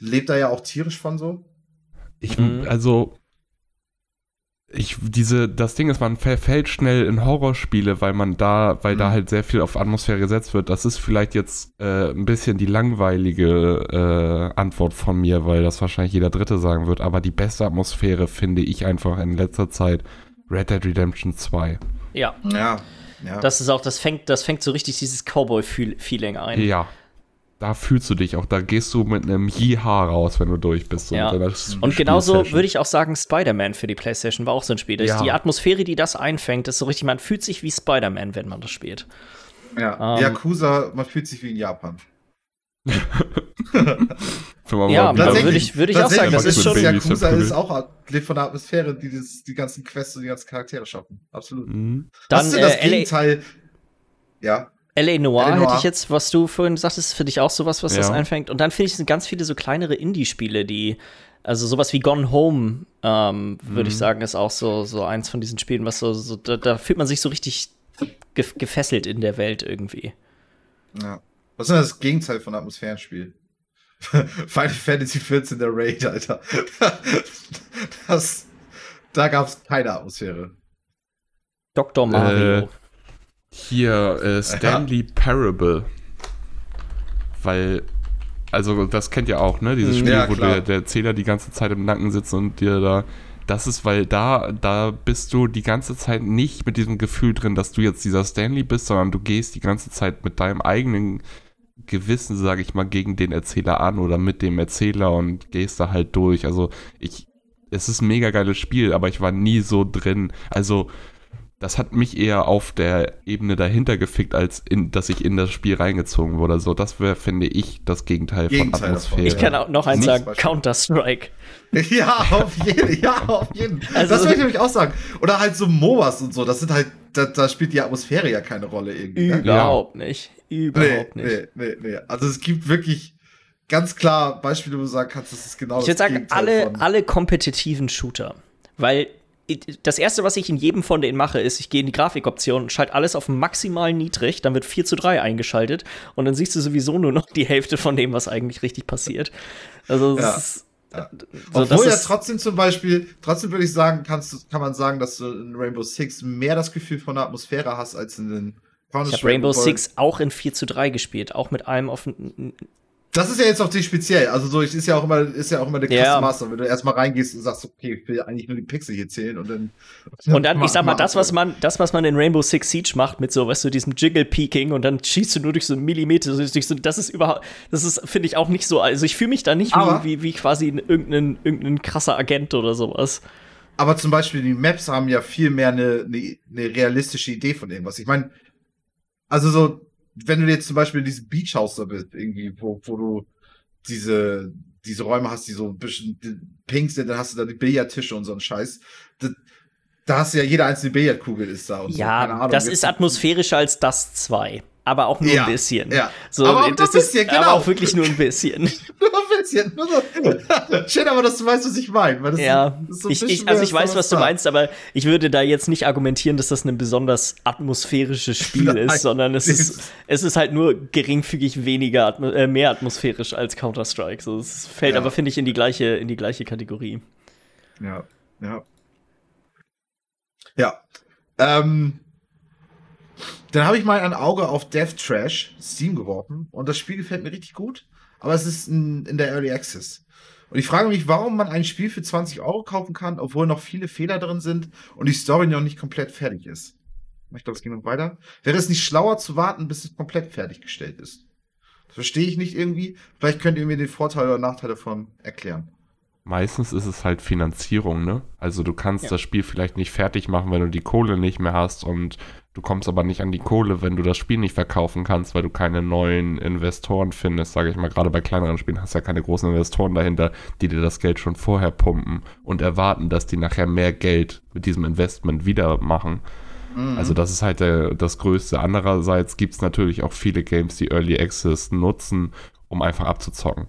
lebt da ja auch tierisch von so. Ich, Mhm. also, ich, diese, das Ding ist, man verfällt schnell in Horrorspiele, weil man da, weil da Mhm. halt sehr viel auf Atmosphäre gesetzt wird. Das ist vielleicht jetzt äh, ein bisschen die langweilige äh, Antwort von mir, weil das wahrscheinlich jeder Dritte sagen wird. Aber die beste Atmosphäre finde ich einfach in letzter Zeit Red Dead Redemption 2. Ja, Ja. ja. das ist auch, das fängt, das fängt so richtig dieses Cowboy-Feeling ein. Ja. Da fühlst du dich auch, da gehst du mit einem Jiha raus, wenn du durch bist. so Ja. Und genauso würde ich auch sagen, Spider-Man für die PlayStation war auch so ein Spiel. Das Ja. ist Die Atmosphäre, die das einfängt, ist so richtig, man fühlt sich wie Spider-Man, wenn man das spielt. ja. ähm, Yakuza, man fühlt sich wie in Japan. Ja, würde ich- würde ich auch sagen, das ist schon- Yakuza ist auch von der Atmosphäre, die das, die ganzen Quests und die ganzen Charaktere schaffen. Absolut. Mhm. Was Dann ist denn das äh, LA, Gegenteil? Ja. LA Noir hätte ich jetzt, was du vorhin sagtest, für dich auch sowas, was das Ja. einfängt. Und dann finde ich, es sind ganz viele so kleinere Indie-Spiele, die, also sowas wie Gone Home, ähm, würde ich Mhm. sagen, ist auch so, so eins von diesen Spielen, was so, so da, da fühlt man sich so richtig gef gefesselt in der Welt irgendwie. ja. Was ist denn das Gegenteil von Atmosphärenspiel? Final Fantasy 14 der Raid, Alter. Das, da gab es keine Atmosphäre. Dr. Mario. Hier, äh, Stanley Parable. Weil, also das kennt ihr auch, ne? Dieses Mhm. Spiel, Ja, wo der, der Erzähler die ganze Zeit im Nacken sitzt und dir da. Das ist, weil da, da bist du die ganze Zeit nicht mit diesem Gefühl drin, dass du jetzt dieser Stanley bist, sondern du gehst die ganze Zeit mit deinem eigenen Gewissen, sage ich mal, gegen den Erzähler an oder mit dem Erzähler und gehst da halt durch. Also ich, es ist ein mega geiles Spiel, aber ich war nie so drin. Also das hat mich eher auf der Ebene dahinter gefickt, als in, dass ich in das Spiel reingezogen wurde. So, das wäre, finde ich, das Gegenteil, Gegenteil von davon. Atmosphäre. ich kann auch noch eins Nichts sagen. Counter-Strike. Ja, auf jeden, ja, auf jeden. Also- das wollte ich nämlich auch sagen. Oder halt so MOBAs und so, das sind halt, da, da spielt die Atmosphäre ja keine Rolle irgendwie. Ne? Überhaupt nicht. Nee, Überhaupt nicht. nee, nee, nee. Also es gibt wirklich ganz klar Beispiele, wo du sagen kannst, das ist genau Ich würde sagen, alle, alle kompetitiven Shooter. Weil das erste, was ich in jedem von denen mache, ist, ich gehe in die Grafikoption und schalte alles auf maximal niedrig, dann wird 4 zu 3 eingeschaltet und dann siehst du sowieso nur noch die Hälfte von dem, was eigentlich richtig passiert. Also das Ja. ist, Ja. so, Obwohl ja trotzdem zum Beispiel, trotzdem würde ich sagen, kannst, kann man sagen, dass du in Rainbow Six mehr das Gefühl von der Atmosphäre hast als in den ich habe Rainbow Six auch in 4 zu 3 gespielt, auch mit einem auf Das ist ja jetzt auf dich speziell. Also so, es ist ja auch immer, ist ja auch immer der krasse Ja. Master, wenn du erstmal reingehst und sagst, okay, ich will eigentlich nur die Pixel hier zählen und dann. Und dann, ich sag mal, das, was man, das, was man in Rainbow Six Siege macht, mit so, weißt du, diesem Jiggle-Peaking und dann schießt du nur durch so einen Millimeter, durch so, das ist überhaupt, das ist, finde ich, auch nicht so, also ich fühle mich da nicht Aber- wie, wie, quasi ein, irgendein, irgendein krasser Agent oder sowas. Aber zum Beispiel die Maps haben ja viel mehr eine, eine, eine realistische Idee von irgendwas. Ich meine, also so, wenn du jetzt zum Beispiel in diesem Beach House da bist, irgendwie, wo, wo du diese, diese Räume hast, die so ein bisschen pink sind, dann hast du da die Billardtische und so einen Scheiß. Da, da hast du ja jede einzelne Billardkugel ist da und so. Keine Ja, Ahnung. das ist atmosphärischer als das 2. aber auch nur Ja, ein bisschen. ja. So, Aber auch das ein bisschen, ist, genau. Aber auch wirklich nur ein bisschen. Nur ein bisschen. Nur so. Schön aber, dass du weißt, was ich meine. ja, so ich, ich, also ich weiß, was du meinst, aber ich würde da jetzt nicht argumentieren, dass das ein besonders atmosphärisches Spiel Nein, ist, sondern es ist, es ist halt nur geringfügig weniger, atmo äh, mehr atmosphärisch als Counter-Strike. So, es fällt Ja. aber, finde ich, in die gleiche, in die gleiche Kategorie. Ja, ja. Ja. Ähm, dann habe ich mal ein Auge auf Death Trash Steam geworfen und das Spiel gefällt mir richtig gut, aber es ist in, in der Early Access. Und ich frage mich, warum man ein Spiel für 20 Euro kaufen kann, obwohl noch viele Fehler drin sind und die Story noch nicht komplett fertig ist. Ich glaube, es ging noch weiter. Wäre es nicht schlauer zu warten, bis es komplett fertiggestellt ist? Das verstehe ich nicht irgendwie. Vielleicht könnt ihr mir den Vorteil oder Nachteil davon erklären. Meistens ist es halt Finanzierung, ne? Also du kannst Ja. das Spiel vielleicht nicht fertig machen, wenn du die Kohle nicht mehr hast und du kommst aber nicht an die Kohle, wenn du das Spiel nicht verkaufen kannst, weil du keine neuen Investoren findest, sage ich mal. Gerade bei kleineren Spielen hast du ja keine großen Investoren dahinter, die dir das Geld schon vorher pumpen und erwarten, dass die nachher mehr Geld mit diesem Investment wieder machen. Also das ist halt der, das Größte. Andererseits gibt es natürlich auch viele Games, die Early Access nutzen, um einfach abzuzocken.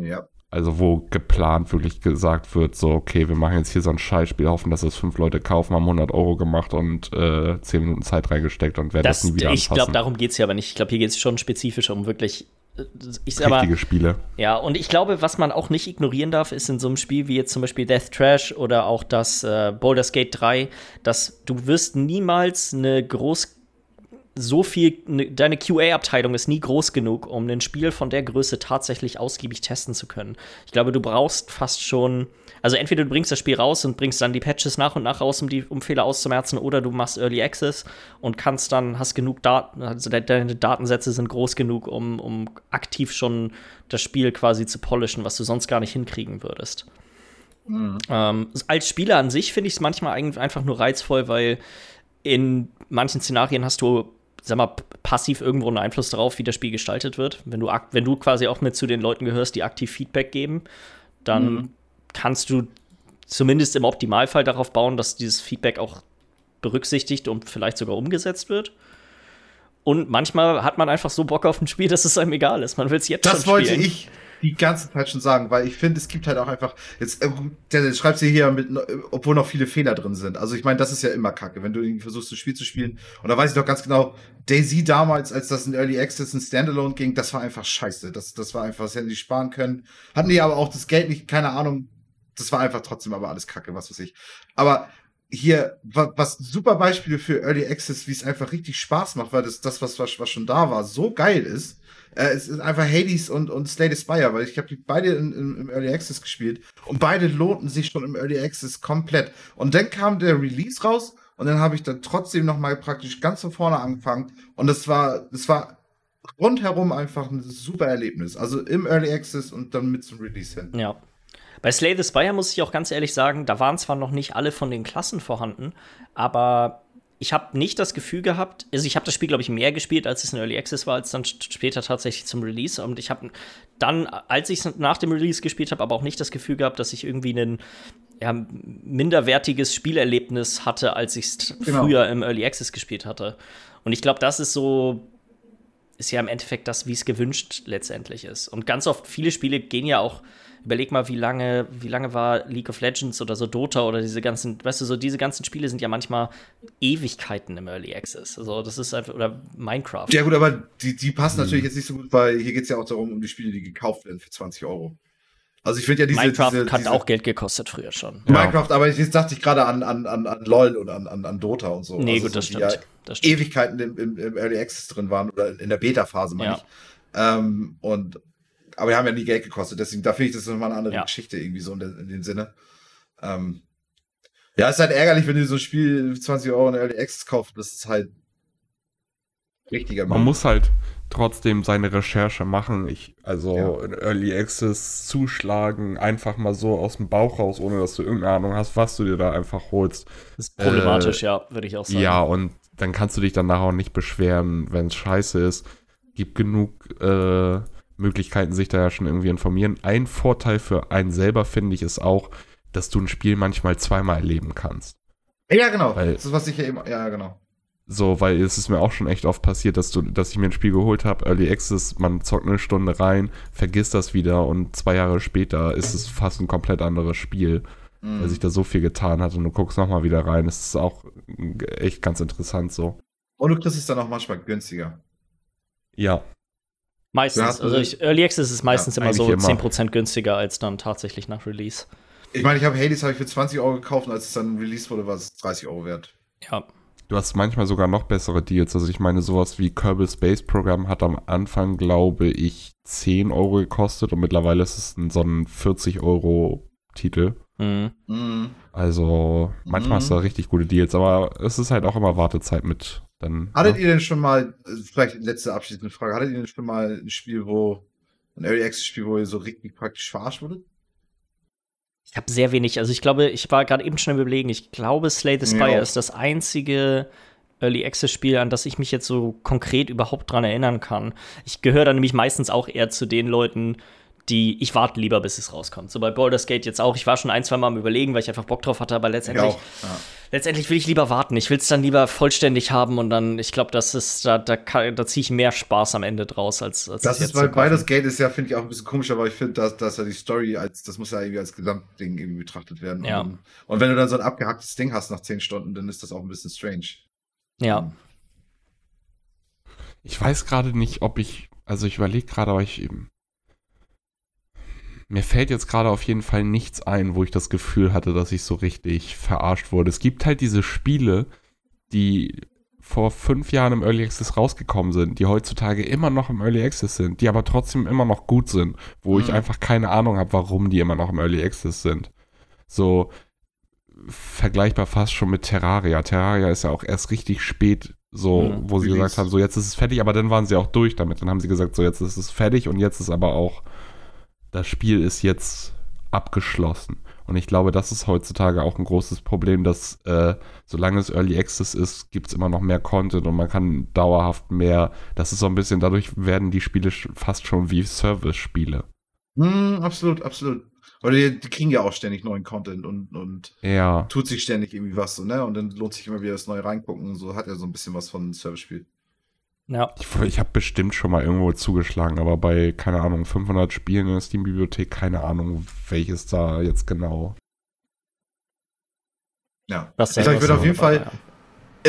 Ja. Also wo geplant wirklich gesagt wird, so, okay, wir machen jetzt hier so ein Scheißspiel, hoffen, dass es fünf Leute kaufen, haben 100 Euro gemacht und äh, 10 Minuten Zeit reingesteckt und werden das, Das, nie wieder ich glaube, darum geht es ja aber nicht. Ich glaube, hier geht es schon spezifisch um wirklich. äh, Ich, Richtige Spiele. Ja, und ich glaube, was man auch nicht ignorieren darf, ist in so einem Spiel wie jetzt zum Beispiel Death Trash oder auch das äh, Baldur's Gate 3, dass du wirst niemals eine groß so viel, ne, deine QA-Abteilung ist nie groß genug, um ein Spiel von der Größe tatsächlich ausgiebig testen zu können. Ich glaube, du brauchst fast schon, also entweder du bringst das Spiel raus und bringst dann die Patches nach und nach raus, um die um Fehler auszumerzen, oder du machst Early Access und kannst dann, hast genug Daten, also de deine Datensätze sind groß genug, um, um aktiv schon das Spiel quasi zu polischen, was du sonst gar nicht hinkriegen würdest. Ähm, als Spieler an sich finde ich es manchmal eigentlich einfach nur reizvoll, weil in manchen Szenarien hast du, sag mal, passiv irgendwo einen Einfluss darauf, wie das Spiel gestaltet wird. Wenn du, wenn du quasi auch mit zu den Leuten gehörst, die aktiv Feedback geben, dann kannst du zumindest im Optimalfall darauf bauen, dass dieses Feedback auch berücksichtigt und vielleicht sogar umgesetzt wird. Und manchmal hat man einfach so Bock auf ein Spiel, dass es einem egal ist. Man will es jetzt Das schon wollte spielen. ich die ganze Zeit schon sagen, weil ich finde, es gibt halt auch einfach, jetzt, äh, schreibt sie hier mit, äh, obwohl noch viele Fehler drin sind. Also ich meine, das ist ja immer kacke, wenn du irgendwie versuchst, ein Spiel zu spielen. Und da weiß ich doch ganz genau, Daisy damals, als das in Early Access in Standalone ging, das war einfach scheiße. Das, das war einfach, das hätten die sparen können. Hatten die aber auch das Geld nicht, keine Ahnung. Das war einfach trotzdem aber alles kacke, was weiß ich. Aber hier, wa- was super Beispiele für Early Access, wie es einfach richtig Spaß macht, weil das, das was, was, was schon da war, so geil ist. Äh, es ist einfach Hades und, und Slay the Spire, weil ich habe die beide in, in, im Early Access gespielt und beide lohnten sich schon im Early Access komplett. Und dann kam der Release raus und dann habe ich dann trotzdem noch mal praktisch ganz von vorne angefangen und das war, das war rundherum einfach ein super Erlebnis. Also im Early Access und dann mit zum Release hin. Ja. Bei Slay the Spire muss ich auch ganz ehrlich sagen, da waren zwar noch nicht alle von den Klassen vorhanden, aber ich habe nicht das Gefühl gehabt, also ich habe das Spiel, glaube ich, mehr gespielt, als es in Early Access war, als dann später tatsächlich zum Release. Und ich habe dann, als ich es nach dem Release gespielt habe, aber auch nicht das Gefühl gehabt, dass ich irgendwie ein ja, minderwertiges Spielerlebnis hatte, als ich es Genau. früher im Early Access gespielt hatte. Und ich glaube, das ist so, ist ja im Endeffekt das, wie es gewünscht letztendlich ist. Und ganz oft, viele Spiele gehen ja auch, überleg mal, wie lange, wie lange war League of Legends oder so Dota oder diese ganzen, weißt du, so diese ganzen Spiele sind ja manchmal Ewigkeiten im Early Access. Also das ist einfach, oder Minecraft. Ja gut, aber die, die passen natürlich jetzt nicht so gut, weil hier geht es ja auch darum, um die Spiele, die gekauft werden für 20 Euro. Also ich finde ja diese, Minecraft diese, hat diese auch Geld gekostet früher schon. Ja. Minecraft, aber jetzt dachte ich gerade an, an, an, an LOL und an, an, an Dota und so. Nee, Also gut, so, das stimmt. Ja Das stimmt. Ewigkeiten im, im, im Early Access drin waren oder in der Beta-Phase, meine Ja. ich. Ähm, und, aber die haben ja nie Geld gekostet, deswegen, da finde ich das nochmal eine andere Ja. Geschichte irgendwie so in, der, in dem Sinne. Ähm, ja, ist halt ärgerlich, wenn du so ein Spiel für 20 Euro in Early Access kaufst, das ist halt richtiger Man Müll. muss halt trotzdem seine Recherche machen. Ich, also Ja. in Early Access zuschlagen, einfach mal so aus dem Bauch raus, ohne dass du irgendeine Ahnung hast, was du dir da einfach holst. Das ist problematisch, Äh, ja, würde ich auch sagen. Ja, und dann kannst du dich danach auch nicht beschweren, wenn es scheiße ist. Gibt genug äh, Möglichkeiten, sich da ja schon irgendwie informieren. Ein Vorteil für einen selber, finde ich, ist auch, dass du ein Spiel manchmal zweimal erleben kannst. Ja, genau. Weil- das ist, was ich ja eben, ja, genau. So, weil es ist mir auch schon echt oft passiert, dass du, dass ich mir ein Spiel geholt habe, Early Access, man zockt eine Stunde rein, vergisst das wieder und zwei Jahre später ist es fast ein komplett anderes Spiel, Mhm. weil sich da so viel getan hat und du guckst nochmal wieder rein. Das ist auch echt ganz interessant so. Und du kriegst es dann auch manchmal günstiger. Ja, Meistens. Ja, also ich, Early Access ist meistens Ja, immer so immer. 10% günstiger als dann tatsächlich nach Release. Ich meine, ich habe Hades habe ich für 20 Euro gekauft und als es dann released wurde, war es 30 Euro wert. Ja. Du hast manchmal sogar noch bessere Deals. Also ich meine, sowas wie Kerbal Space Program hat am Anfang, glaube ich, 10 Euro gekostet und mittlerweile ist es ein, so ein 40 Euro Titel. Mhm. Mhm. Also manchmal Mhm. hast du da richtig gute Deals, aber es ist halt auch immer Wartezeit mit. Dann, Hattet ja. ihr denn schon mal, äh, vielleicht letzte abschließende Frage, hattet ihr denn schon mal ein Spiel, wo, ein Early Access Spiel, wo ihr so richtig praktisch verarscht wurdet? Ich habe sehr wenig, also ich glaube, ich war gerade eben schon im Überlegen, ich glaube, Slay the Spire Ja. ist das einzige Early Access Spiel, an das ich mich jetzt so konkret überhaupt dran erinnern kann. Ich gehöre da nämlich meistens auch eher zu den Leuten, die, ich warte lieber, bis es rauskommt. So bei Baldur's Gate jetzt auch. Ich war schon ein, zwei Mal am Überlegen, weil ich einfach Bock drauf hatte, aber letztendlich, Ja. letztendlich will ich lieber warten. Ich will es dann lieber vollständig haben und dann, ich glaube, das ist, da, da, da ziehe ich mehr Spaß am Ende draus, als, als Das ist, jetzt weil beides Gate ist ja, finde ich, auch ein bisschen komisch, aber ich finde, dass, dass ja die Story als, das muss ja irgendwie als Gesamtding irgendwie betrachtet werden. Ja. Und, und wenn du dann so ein abgehacktes Ding hast nach 10 Stunden, dann ist das auch ein bisschen strange. Ja. Ich weiß gerade nicht, ob ich, also ich überlege gerade, aber ich eben. Mir fällt jetzt gerade auf jeden Fall nichts ein, wo ich das Gefühl hatte, dass ich so richtig verarscht wurde. Es gibt halt diese Spiele, die vor fünf Jahren im Early Access rausgekommen sind, die heutzutage immer noch im Early Access sind, die aber trotzdem immer noch gut sind, wo ich Mhm. einfach keine Ahnung habe, warum die immer noch im Early Access sind. So vergleichbar fast schon mit Terraria. Terraria ist ja auch erst richtig spät so, Mhm. wo sie gesagt haben, so jetzt ist es fertig, aber dann waren sie auch durch damit. Dann haben sie gesagt, so jetzt ist es fertig und jetzt ist aber auch, das Spiel ist jetzt abgeschlossen. Und ich glaube, das ist heutzutage auch ein großes Problem, dass äh, solange es Early Access ist, gibt es immer noch mehr Content und man kann dauerhaft mehr, das ist so ein bisschen, dadurch werden die Spiele fast schon wie Service-Spiele. Hm, absolut, absolut. Oder die, die kriegen ja auch ständig neuen Content und, und Ja. tut sich ständig irgendwie was, so, ne? Und dann lohnt sich immer wieder das Neue reingucken. Und so hat er so ein bisschen was von Service-Spiel. Ja. Ich, ich habe bestimmt schon mal irgendwo zugeschlagen, aber bei, keine Ahnung, 500 Spielen in der Steam-Bibliothek, keine Ahnung, welches da jetzt genau. Ja. Das ich ich würde auf jeden Fall Ja.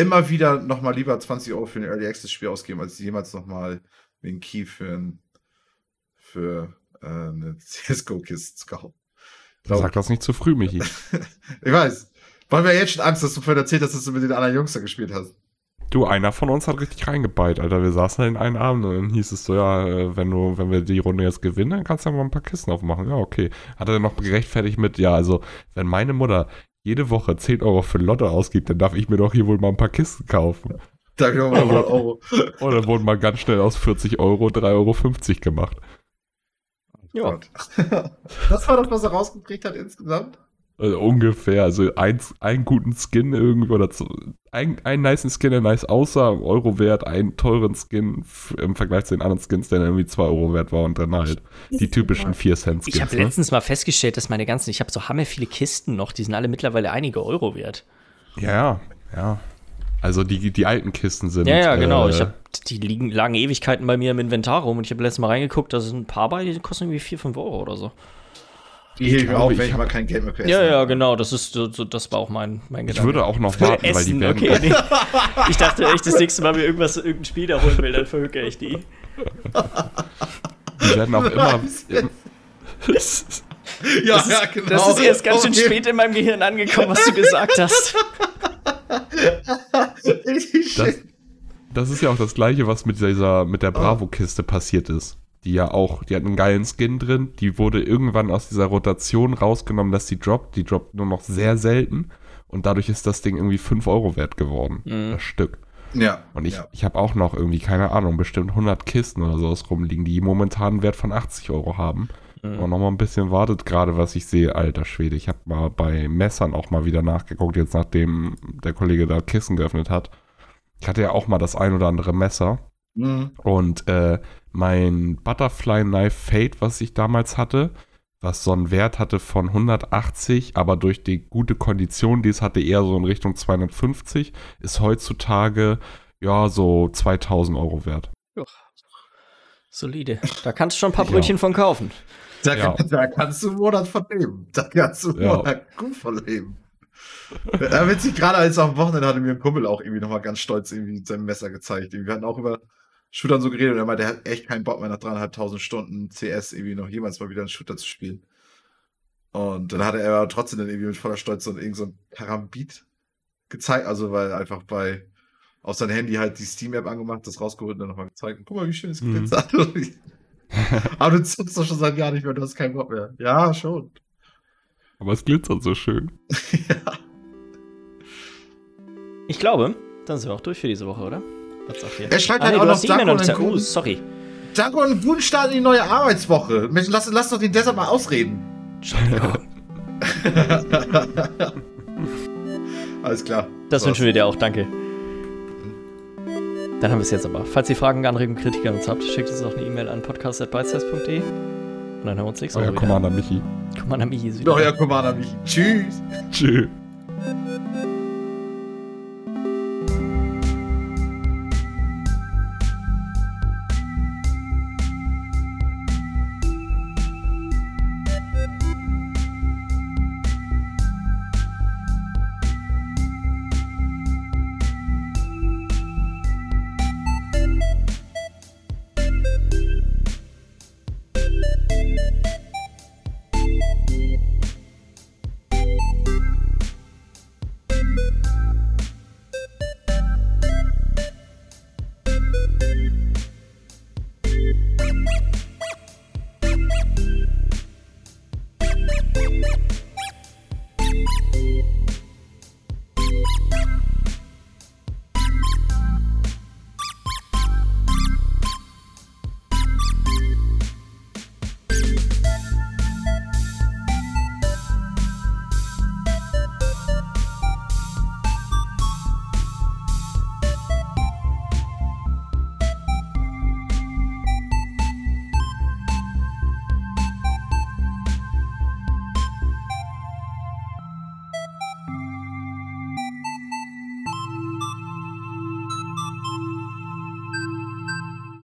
immer wieder nochmal lieber 20 Euro für ein Early Access Spiel ausgeben, als jemals nochmal den Key für, ein, für äh, eine CSGO-Kiste zu kaufen. Glaub- Sag das nicht zu früh, Michi. Ich weiß. Weil wir jetzt schon Angst, dass du vorhin erzählt hast, dass du mit den anderen Jungs da gespielt hast. Du, einer von uns hat richtig reingebeit, Alter. Wir saßen halt in einem Abend und dann hieß es so, ja, äh, wenn du, wenn wir die Runde jetzt gewinnen, dann kannst du ja mal ein paar Kisten aufmachen. Ja, okay. Hat er dann noch gerechtfertigt mit, ja, also, wenn meine Mutter jede Woche 10 Euro für Lotte ausgibt, dann darf ich mir doch hier wohl mal ein paar Kisten kaufen. Danke nochmal 100 Euro. Und dann wurden mal ganz schnell aus 40 Euro 3,50 Euro gemacht. Ja. Gott. Das war das, was er rausgekriegt hat insgesamt? Also ungefähr, also ein, einen guten Skin irgendwie oder zu, ein, einen niceen Skin, der nice aussah, Euro wert, einen teuren Skin im Vergleich zu den anderen Skins, der dann irgendwie 2 Euro wert war und dann halt die typischen 4 Cent Skins. Ich habe ne? letztens mal festgestellt, dass meine ganzen, ich habe so hammer viele Kisten noch, die sind alle mittlerweile einige Euro wert. Ja, ja, ja. Also die, die alten Kisten sind. ja, ja, genau. Äh, ich hab, die liegen, lagen Ewigkeiten bei mir im Inventar rum und ich habe letztes Mal reingeguckt, da sind ein paar bei, die kosten irgendwie 4, 5 Euro oder so. Die ich auf, ich wenn ich mal kein Geld mehr für Ja, Essen ja, genau. Das ist das war auch mein, mein ich würde auch noch warten, weil die werden. okay. Nee. Ich dachte, wenn ich das nächste Mal mir irgendwas, irgendein Spiel da holen will, dann verhöke ich die. Die werden auch immer. Ja, ist, ja, genau. das ist erst ganz schön Okay. spät in meinem Gehirn angekommen, was du gesagt hast. Das, das ist ja auch das gleiche, was mit dieser, mit der Bravo-Kiste passiert ist. Die ja auch, die hat einen geilen Skin drin, die wurde irgendwann aus dieser Rotation rausgenommen, dass die droppt. Die droppt nur noch sehr selten und dadurch ist das Ding irgendwie 5 Euro wert geworden, Mhm. das Stück. ja. Und ich, ja. ich habe auch noch irgendwie, keine Ahnung, bestimmt 100 Kisten oder sowas rumliegen, die momentan einen Wert von 80 Euro haben. Mhm. Und noch mal ein bisschen wartet gerade, was ich sehe. Alter Schwede, ich habe mal bei Messern auch mal wieder nachgeguckt, jetzt nachdem der Kollege da Kissen geöffnet hat. Ich hatte ja auch mal das ein oder andere Messer. Mhm. Und äh, mein Butterfly Knife Fate, was ich damals hatte, was so einen Wert hatte von 180, aber durch die gute Kondition, die es hatte, eher so in Richtung 250, ist heutzutage ja so 2000 Euro wert. Solide. Da kannst du schon ein paar Ja. Brötchen von kaufen. Da, Ja. da kannst du einen Monat von leben. Da kannst du einen Ja. Monat gut von leben. Ja, witzig, gerade als am Wochenende hatte mir ein Kumpel auch irgendwie nochmal ganz stolz irgendwie sein Messer gezeigt. Wir hatten auch über Shootern so geredet und er meinte, er hat echt keinen Bock mehr nach dreieinhalbtausend Stunden CS irgendwie noch jemals mal wieder einen Shooter zu spielen. Und dann hatte er aber trotzdem dann irgendwie mit voller Stolz so, irgend so ein Karambit gezeigt, also weil einfach bei auf sein Handy halt die Steam-App angemacht, das rausgeholt und dann nochmal gezeigt. Guck mal, wie schön es Mhm. glitzert. aber du zockst doch schon seit Jahren nicht mehr, du hast keinen Bock mehr. Ja, schon. Aber es glitzert so schön. ja. Ich glaube, dann sind wir auch durch für diese Woche, oder? Was? Er schreibt Ah, halt nee, auch noch Dank nicht. und einen sorry. Danke und einen guten Start in die neue Arbeitswoche. Mensch, Lass, lass doch den deshalb mal ausreden. Alles klar. Das So. wünschen wir dir auch, danke. Dann haben wir es jetzt aber. Falls ihr Fragen, Anregungen, Kritik an uns habt, schickt uns auch eine E-Mail an podcast.beizest.de und dann hören wir uns nächste Euer Woche wieder. Commander Michi. Commander Michi ist wieder. Euer Commander Michi. Tschüss. Tschüss.